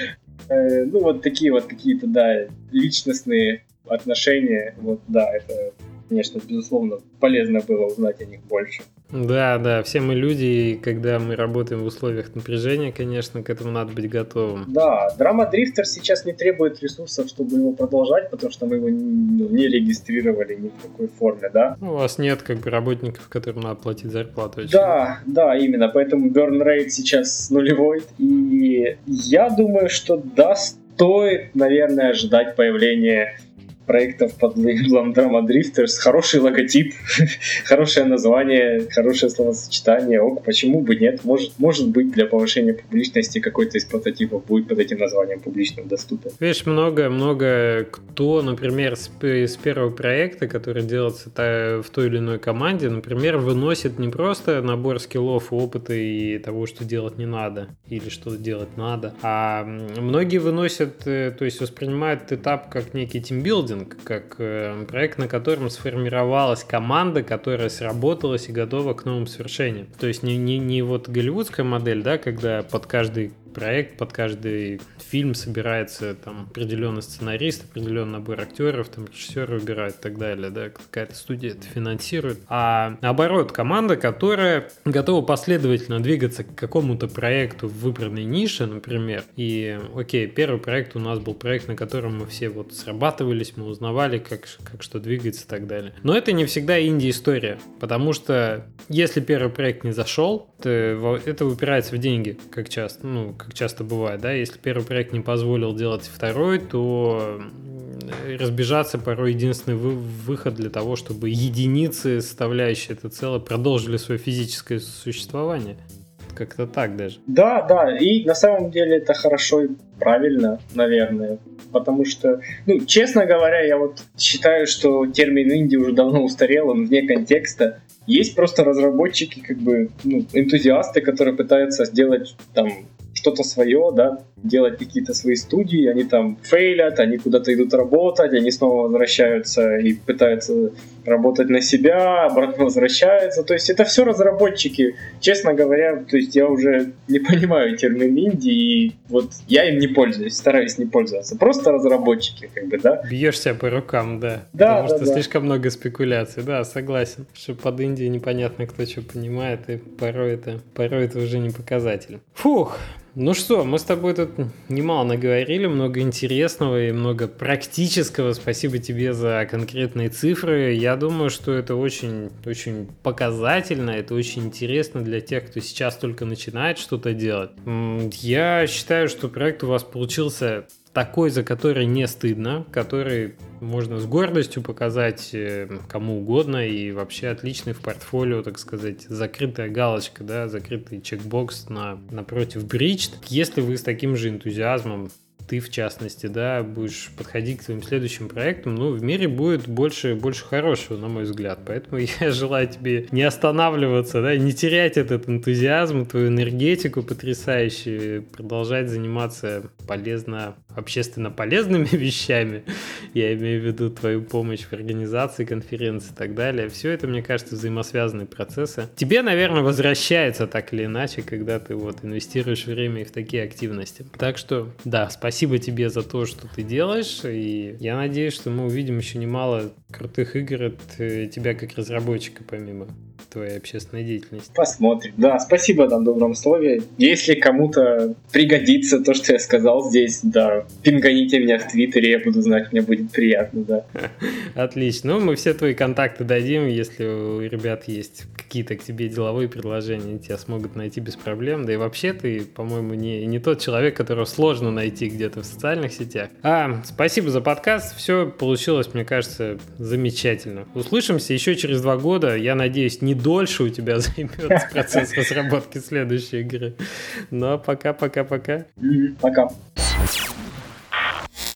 Э, ну, вот такие вот какие-то, да, личностные отношения. Вот, да, это конечно, безусловно, полезно было узнать о них больше. Да, да, все мы люди, и когда мы работаем в условиях напряжения, конечно, к этому надо быть готовым. Да, драма Дрифтер сейчас не требует ресурсов, чтобы его продолжать, потому что мы его ну, не регистрировали ни в какой форме, да. У вас нет как бы работников, которым надо платить зарплату. Да, да, именно, поэтому burn rate сейчас нулевой, и я думаю, что да, стоит, наверное, ожидать появления проектов под лейблом Drama Drifters. Хороший логотип, хорошее название, хорошее словосочетание. Ок, почему бы нет? Может, может быть, для повышения публичности какой-то из прототипов будет под этим названием публично доступен. Видишь, много-много кто, например, с, с первого проекта, который делается в той или иной команде, например, выносит не просто набор скиллов, опыта и того, что делать не надо, или что делать надо, а многие выносят, э, то есть воспринимают этап как некий тимбилдинг, Building, как э, проект, на котором сформировалась команда, которая сработалась и готова к новым свершениям. То есть не, не, не вот голливудская модель, да, когда под каждый проект, под каждый фильм собирается там определенный сценарист, определенный набор актеров, там режиссеры выбирают и так далее, да, какая-то студия это финансирует. А наоборот, команда, которая готова последовательно двигаться к какому-то проекту в выбранной нише, например, и, окей, первый проект у нас был проект, на котором мы все вот срабатывались, мы узнавали, как, как что двигается и так далее. Но это не всегда инди-история, потому что если первый проект не зашел, то это упирается в деньги, как часто, ну, как часто бывает, да, если первый проект не позволил делать второй, то разбежаться порой единственный выход для того, чтобы единицы, составляющие это целое, продолжили свое физическое существование. Как-то так даже. Да, да, и на самом деле это хорошо и правильно, наверное. Потому что, ну, честно говоря, я вот считаю, что термин инди уже давно устарел, он вне контекста. Есть просто разработчики, как бы, ну, энтузиасты, которые пытаются сделать там что-то свое, да, делать какие-то свои студии, они там фейлят, они куда-то идут работать, они снова возвращаются и пытаются работать на себя, обратно возвращаются. То есть это все разработчики. Честно говоря, то есть я уже не понимаю термин инди, и вот я им не пользуюсь, стараюсь не пользоваться. Просто разработчики, как бы, да. Бьешься по рукам, да. Да, Потому да, что да. слишком много спекуляций, да, согласен. Что под Индией непонятно, кто что понимает, и порой это, порой это уже не показатель. Фух, ну что, мы с тобой тут немало наговорили, много интересного и много практического. Спасибо тебе за конкретные цифры. Я думаю, что это очень, очень показательно, это очень интересно для тех, кто сейчас только начинает что-то делать. Я считаю, что проект у вас получился такой, за который не стыдно, который можно с гордостью показать э, кому угодно и вообще отличный в портфолио, так сказать, закрытая галочка, да, закрытый чекбокс на, напротив Bridged. Если вы с таким же энтузиазмом ты в частности, да, будешь подходить к своим следующим проектам, ну, в мире будет больше, больше хорошего, на мой взгляд. Поэтому я желаю тебе не останавливаться, да, не терять этот энтузиазм, твою энергетику потрясающую, продолжать заниматься полезно, общественно полезными вещами. Я имею в виду твою помощь в организации конференции и так далее. Все это, мне кажется, взаимосвязанные процессы. Тебе, наверное, возвращается так или иначе, когда ты вот инвестируешь время в такие активности. Так что, да, спасибо тебе за то, что ты делаешь, и я надеюсь, что мы увидим еще немало крутых игр от э, тебя как разработчика, помимо твоей общественной деятельности. Посмотрим. Да, спасибо на добром слове. Если кому-то пригодится то, что я сказал здесь, да, пинганите меня в Твиттере, я буду знать, мне будет приятно, да. Отлично. Ну, мы все твои контакты дадим, если у ребят есть какие-то к тебе деловые предложения, тебя смогут найти без проблем. Да и вообще ты, по-моему, не, не тот человек, которого сложно найти где-то в социальных сетях. А, спасибо за подкаст. Все получилось, мне кажется, замечательно. Услышимся еще через два года. Я надеюсь, не дольше у тебя займет процесс разработки следующей игры. Но пока-пока-пока. Пока. -пока, -пока.